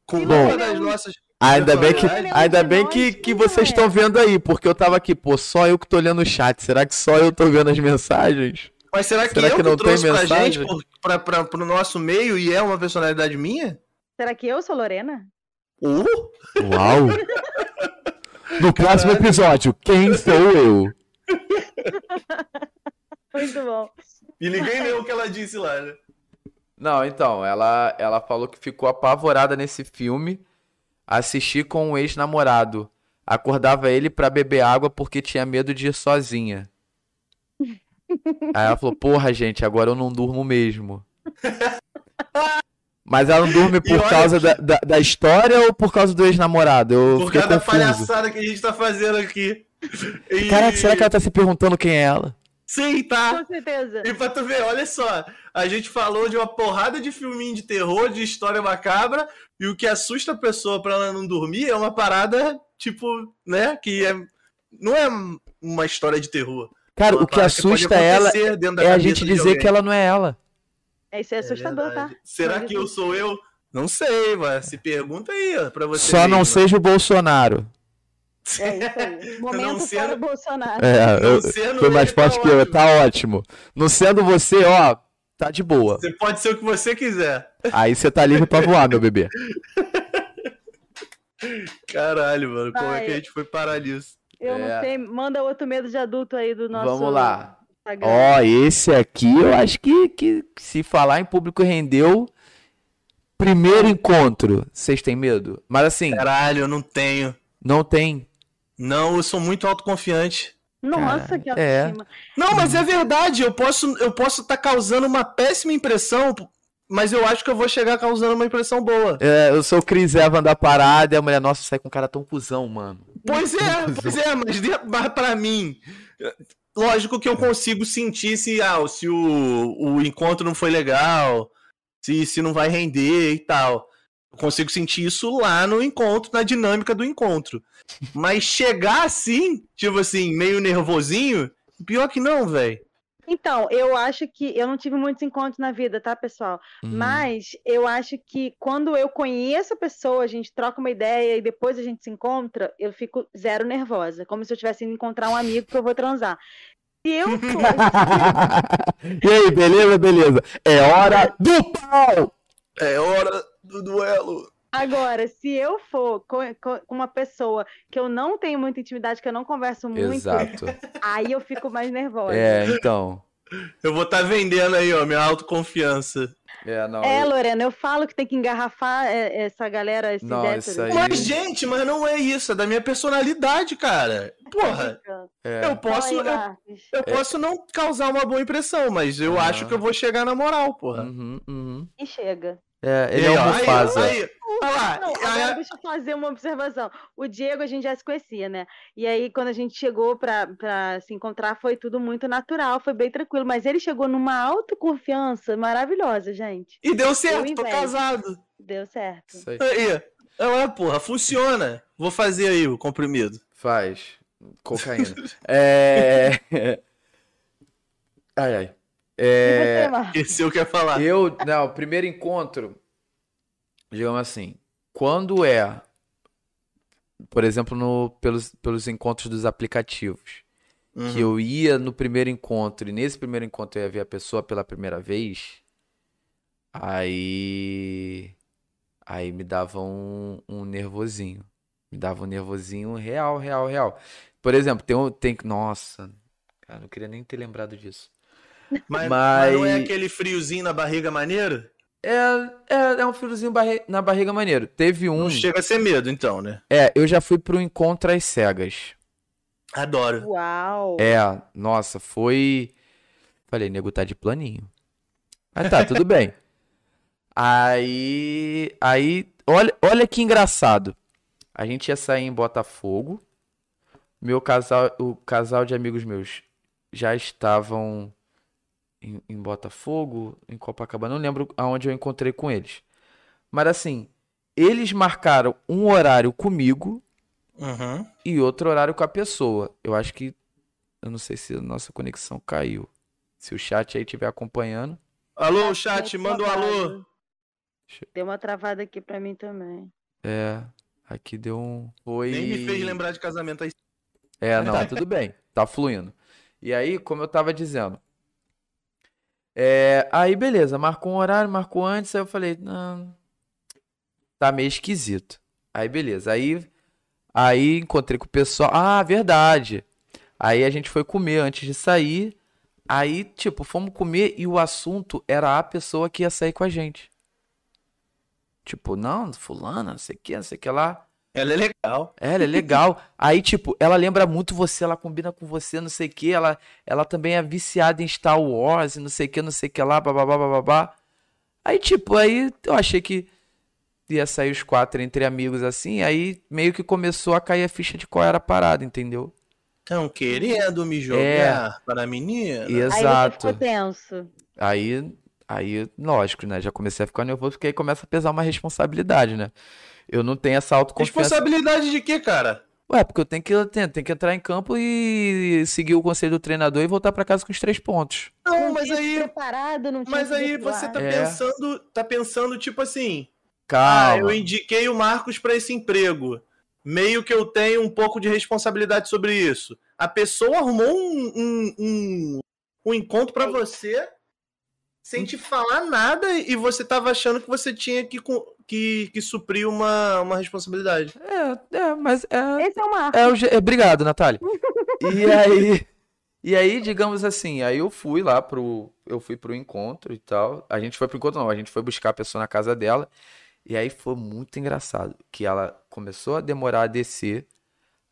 Speaker 2: com uma
Speaker 1: Lorena é
Speaker 2: das
Speaker 1: um-
Speaker 2: nossas.
Speaker 4: Ainda bem que, ainda
Speaker 1: é
Speaker 4: bem que, que vocês
Speaker 1: é.
Speaker 4: estão vendo aí, porque eu tava aqui, pô, só eu que tô lendo o chat. Será que só eu tô vendo as mensagens?
Speaker 2: Mas será que
Speaker 4: Será
Speaker 2: eu
Speaker 4: que não tem
Speaker 2: trouxe pra
Speaker 4: mensagem?
Speaker 2: gente, pra, pra, pro nosso meio e é uma personalidade minha?
Speaker 1: Será que eu sou Lorena?
Speaker 2: Uh,
Speaker 4: Uau! No próximo episódio, quem sou eu?
Speaker 1: Muito bom.
Speaker 2: e ninguém leu o que ela disse lá, né?
Speaker 3: Não, então, ela, ela falou que ficou apavorada nesse filme, assistir com um ex-namorado. Acordava ele pra beber água porque tinha medo de ir sozinha. Aí ela falou, porra, gente, agora eu não durmo mesmo.
Speaker 4: Mas ela não dorme por
Speaker 2: olha
Speaker 4: causa da, da, da história ou por causa do ex-namorado? Eu
Speaker 2: Por causa da palhaçada que a gente tá fazendo aqui. E...
Speaker 4: Caraca, será que ela tá se perguntando quem é ela?
Speaker 2: Sim, tá.
Speaker 1: Com certeza.
Speaker 2: E pra tu ver, olha só, a gente falou de uma porrada de filminho de terror, de história macabra, e o que assusta a pessoa pra ela não dormir é uma parada, tipo, né, que é, não é uma história de terror.
Speaker 4: Cara,
Speaker 2: Uma
Speaker 4: o que assusta ela
Speaker 2: dentro da
Speaker 4: é a gente dizer que ela não é ela.
Speaker 1: É, isso é
Speaker 2: É
Speaker 1: assustador, tá?
Speaker 2: Será que eu
Speaker 1: assim-
Speaker 2: sou eu? Não sei, mas se pergunta aí, ó, pra você
Speaker 4: Só não seja o Bolsonaro.
Speaker 1: É isso aí. Momento
Speaker 2: Não
Speaker 1: para
Speaker 2: sendo-
Speaker 1: o Bolsonaro.
Speaker 4: É, eu-
Speaker 2: sendo
Speaker 4: foi mais
Speaker 2: ele, tá
Speaker 4: forte que eu, tá ótimo. Não sendo você, ó, tá de boa.
Speaker 2: Você pode ser o que você quiser.
Speaker 4: Aí você tá livre pra voar, meu bebê.
Speaker 2: Caralho, mano, como é que a gente foi parar nisso?
Speaker 1: Eu
Speaker 3: É.
Speaker 1: não sei. Manda outro medo de adulto aí do nosso.
Speaker 3: Vamos lá.
Speaker 1: Instagram.
Speaker 4: Ó, esse aqui eu acho que, que se falar em público rendeu. Primeiro encontro. Vocês têm medo? Mas assim,
Speaker 2: Caralho, eu não tenho.
Speaker 4: não tem.
Speaker 2: Não, eu sou muito autoconfiante.
Speaker 1: Nossa, que
Speaker 4: é.
Speaker 2: Não, mas é verdade, eu posso eu posso estar causando uma péssima impressão, mas eu acho que eu vou chegar causando uma impressão boa.
Speaker 4: É, eu sou o Chris Evans da parada e a mulher, nossa, sai com um cara tão cuzão, mano.
Speaker 2: Pois é, pois é, mas, de- mas pra mim, lógico que eu consigo sentir se, ah, se o, o encontro não foi legal, se, se não vai render e tal. Eu consigo sentir isso lá no encontro, na dinâmica do encontro. Mas chegar assim, tipo assim, meio nervosinho, pior que não, velho.
Speaker 1: Então, eu acho que eu não tive muitos encontros na vida, tá, pessoal?
Speaker 4: Hum.
Speaker 1: Mas eu acho que quando eu conheço a pessoa, a gente troca uma ideia e depois a gente se encontra, eu fico zero nervosa, como se eu tivesse indo encontrar um amigo que eu vou transar. Se eu for,
Speaker 4: e aí, beleza, beleza? É hora do pau!
Speaker 2: É hora do duelo.
Speaker 1: Agora, se eu for com, com uma pessoa que eu não tenho muita intimidade, que eu não converso muito,
Speaker 3: Exato.
Speaker 1: aí eu fico mais nervosa.
Speaker 3: É, então.
Speaker 2: Eu vou estar vendendo aí, ó, minha autoconfiança.
Speaker 3: É, não.
Speaker 1: É,
Speaker 3: eu-
Speaker 1: Lorena, eu falo que tem que engarrafar é, essa galera, esses
Speaker 3: Não, isso aí-
Speaker 2: Mas, gente, mas não é isso, é da minha personalidade, cara. Porra,
Speaker 3: é.
Speaker 2: eu posso,
Speaker 1: aí,
Speaker 2: eu, eu posso não causar uma boa impressão, mas eu
Speaker 3: Ah.
Speaker 2: acho que eu vou chegar na moral, porra.
Speaker 3: Uhum, uhum.
Speaker 1: E chega.
Speaker 3: É, ele
Speaker 2: aí,
Speaker 3: é um Mufasa.
Speaker 2: Aí, aí, olha lá,
Speaker 1: Não, agora deixa eu fazer uma observação. O Diego a gente já se conhecia, né? E aí, quando a gente chegou pra, pra se encontrar, foi tudo muito natural, foi bem tranquilo. Mas ele chegou numa autoconfiança maravilhosa, gente.
Speaker 2: e deu certo,
Speaker 1: Eu
Speaker 2: tô
Speaker 1: invejo.
Speaker 2: casado.
Speaker 1: Deu certo.
Speaker 3: Isso aí.
Speaker 2: Aí, olha lá, porra, funciona. Vou fazer aí o comprimido.
Speaker 3: Faz. Cocaína. É. Ai, ai.
Speaker 1: E
Speaker 3: É.
Speaker 1: você, Marcos?
Speaker 2: Esse eu quero falar.
Speaker 3: Eu, não, primeiro encontro, digamos assim, quando é, por exemplo, no, pelos, pelos encontros dos aplicativos,
Speaker 2: Uhum.
Speaker 3: que eu ia no primeiro encontro e nesse primeiro encontro eu ia ver a pessoa pela primeira vez, aí, aí me dava um, um nervosinho, me dava um nervosinho real, real, real. Por exemplo, tem, um- tem, nossa, cara, não queria nem ter lembrado disso.
Speaker 2: Mas,
Speaker 3: Mas-
Speaker 2: mas não é aquele friozinho na barriga maneiro?
Speaker 3: É, é, é um friozinho barri- na barriga maneiro. Teve um.
Speaker 2: Não chega a ser medo, então, né?
Speaker 3: É, eu já fui pro encontro às cegas.
Speaker 2: Adoro.
Speaker 1: Uau!
Speaker 3: É, nossa, foi. Falei, nego tá de planinho. Mas tá, tudo bem. Aí. Aí. Olha, olha que engraçado. A gente ia sair em Botafogo. Meu casal, o casal de amigos meus já estavam em, em Botafogo, em Copacabana. Não lembro aonde eu encontrei com eles. Mas assim, eles marcaram um horário comigo
Speaker 2: Uhum.
Speaker 3: e outro horário com a pessoa. Eu acho que. Eu não sei se a nossa conexão caiu. Se o chat aí estiver acompanhando.
Speaker 2: Alô, chat, manda um alô.
Speaker 1: Deu uma travada aqui pra mim também.
Speaker 3: É. Aqui deu um. Foi.
Speaker 2: Nem me fez lembrar de casamento aí.
Speaker 3: É, não, tudo bem. Tá fluindo. E aí, como eu tava dizendo. É, aí, beleza, marcou um horário, marcou antes, aí eu falei, não, tá meio esquisito. Aí, beleza. Aí, aí encontrei com o pessoal. Ah, verdade. Aí a gente foi comer antes de sair. Aí, tipo, fomos comer e o assunto era a pessoa que ia sair com a gente. Tipo, não, fulana, não sei o que, não sei o que lá.
Speaker 2: Ela é legal.
Speaker 3: Ela é legal. Aí, tipo, ela lembra muito você, ela combina com você, não sei o que. Ela, ela também é viciada em Star Wars, e não sei o que, não sei o que lá, babá, babá. Aí, tipo, aí eu achei que ia sair os quatro entre amigos assim. Aí meio que começou a cair a ficha de qual era a parada, entendeu?
Speaker 2: Estão querendo me jogar para a menina?
Speaker 1: Aí você
Speaker 3: Exato.
Speaker 1: ficou tenso.
Speaker 3: Aí, aí, lógico, né? Já comecei a ficar nervoso porque aí começa a pesar uma responsabilidade, né? Eu não tenho essa autoconfiança.
Speaker 2: Responsabilidade de quê, cara?
Speaker 3: Ué, porque eu tenho que, eu tenho, tenho que entrar em campo e seguir o conselho do treinador e voltar pra casa com os três pontos.
Speaker 2: Não,
Speaker 1: Não
Speaker 2: mas aí,
Speaker 1: preparado, não tinha
Speaker 2: mas aí você tá
Speaker 3: É.
Speaker 2: pensando, tá pensando tipo assim, ah, eu
Speaker 3: Calma.
Speaker 2: indiquei o Marcos para esse emprego. Meio que eu tenho um pouco de responsabilidade sobre isso. A pessoa arrumou um, um, um, um encontro para você sem te falar nada e você tava achando que você tinha que, que, que suprir uma, uma responsabilidade.
Speaker 3: É, é, mas é,
Speaker 1: Esse é o Marcos.
Speaker 3: é o je- é, Obrigado, Natália. E aí, e aí, digamos assim, aí eu fui lá pro, eu fui pro encontro e tal. A gente foi pro encontro, não, a gente foi buscar a pessoa na casa dela. E aí foi muito engraçado, que ela começou a demorar a descer.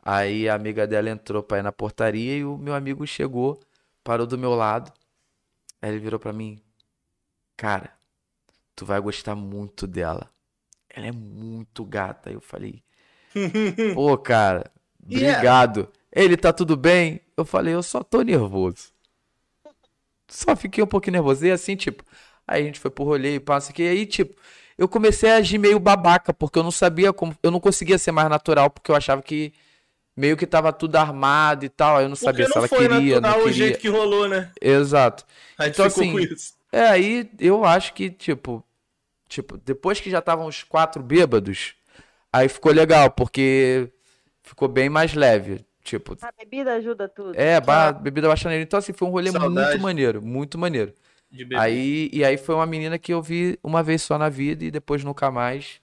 Speaker 3: Aí a amiga dela entrou pra ir na portaria e o meu amigo chegou, parou do meu lado. Aí ele virou pra mim, cara, tu vai gostar muito dela. Ela é muito gata. Aí eu falei, pô, cara,
Speaker 2: Yeah.
Speaker 3: obrigado. Ele tá tudo bem? Eu falei, eu só tô nervoso. Só fiquei um pouquinho nervoso. E assim, tipo, aí a gente foi pro rolê e passa aqui. Aí, tipo, eu comecei a agir meio babaca, porque eu não sabia como. Eu não conseguia ser mais natural, porque eu achava que meio que tava tudo armado e tal. Aí eu não
Speaker 2: Porque
Speaker 3: sabia se
Speaker 2: não
Speaker 3: ela
Speaker 2: foi
Speaker 3: queria, não
Speaker 2: natural o
Speaker 3: queria.
Speaker 2: jeito que rolou, né?
Speaker 3: Exato.
Speaker 2: A gente
Speaker 3: Então, assim,
Speaker 2: com isso.
Speaker 3: É, aí eu acho que, tipo, tipo, depois que já estavam os quatro bêbados, aí ficou legal, porque ficou bem mais leve. Tipo,
Speaker 1: A bebida ajuda tudo.
Speaker 3: é, ba- bebida baixaneira. Então, assim, foi um rolê
Speaker 2: Saudade.
Speaker 3: muito maneiro, muito maneiro. Aí, e aí foi uma menina que eu vi uma vez só na vida e depois nunca mais.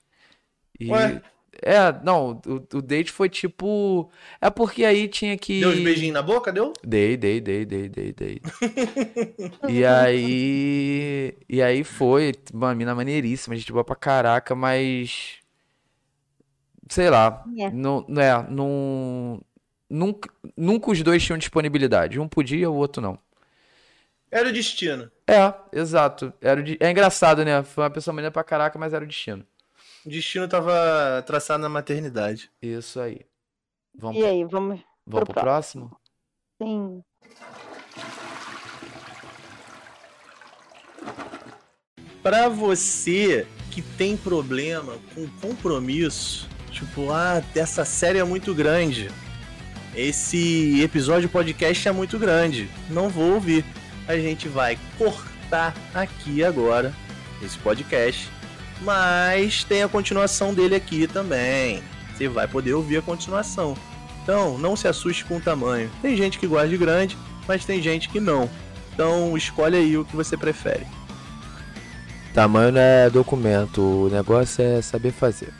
Speaker 3: E,
Speaker 2: Ué?
Speaker 3: É, não, o, o date foi tipo. É porque aí tinha que.
Speaker 2: Deu uns beijinhos na boca, deu?
Speaker 3: Dei, dei, dei, dei, dei, dei. E aí. E aí foi, uma mina maneiríssima, gente boa pra caraca, mas. Sei lá.
Speaker 1: É.
Speaker 3: Não, não é, não. Nunca, nunca os dois tinham disponibilidade. Um podia, o outro não.
Speaker 2: Era o destino.
Speaker 3: É, exato. Era o de- É engraçado, né? Foi uma pessoa maneira pra caraca, mas era o destino.
Speaker 2: O destino tava traçado na maternidade.
Speaker 3: Isso aí. Vamos,
Speaker 1: E aí, vamos.
Speaker 3: vamos
Speaker 1: pro
Speaker 3: pro próximo?
Speaker 1: Sim.
Speaker 2: Pra você que tem problema com compromisso, tipo, ah, essa série é muito grande. esse episódio podcast é muito grande, não vou ouvir. A gente vai cortar aqui agora esse podcast, mas tem a continuação dele aqui também. Você vai poder ouvir a continuação. Então, não se assuste com o tamanho. Tem gente que gosta de grande, mas tem gente que não. Então, escolhe aí o que você prefere.
Speaker 4: Tamanho não é documento, o negócio é saber fazer.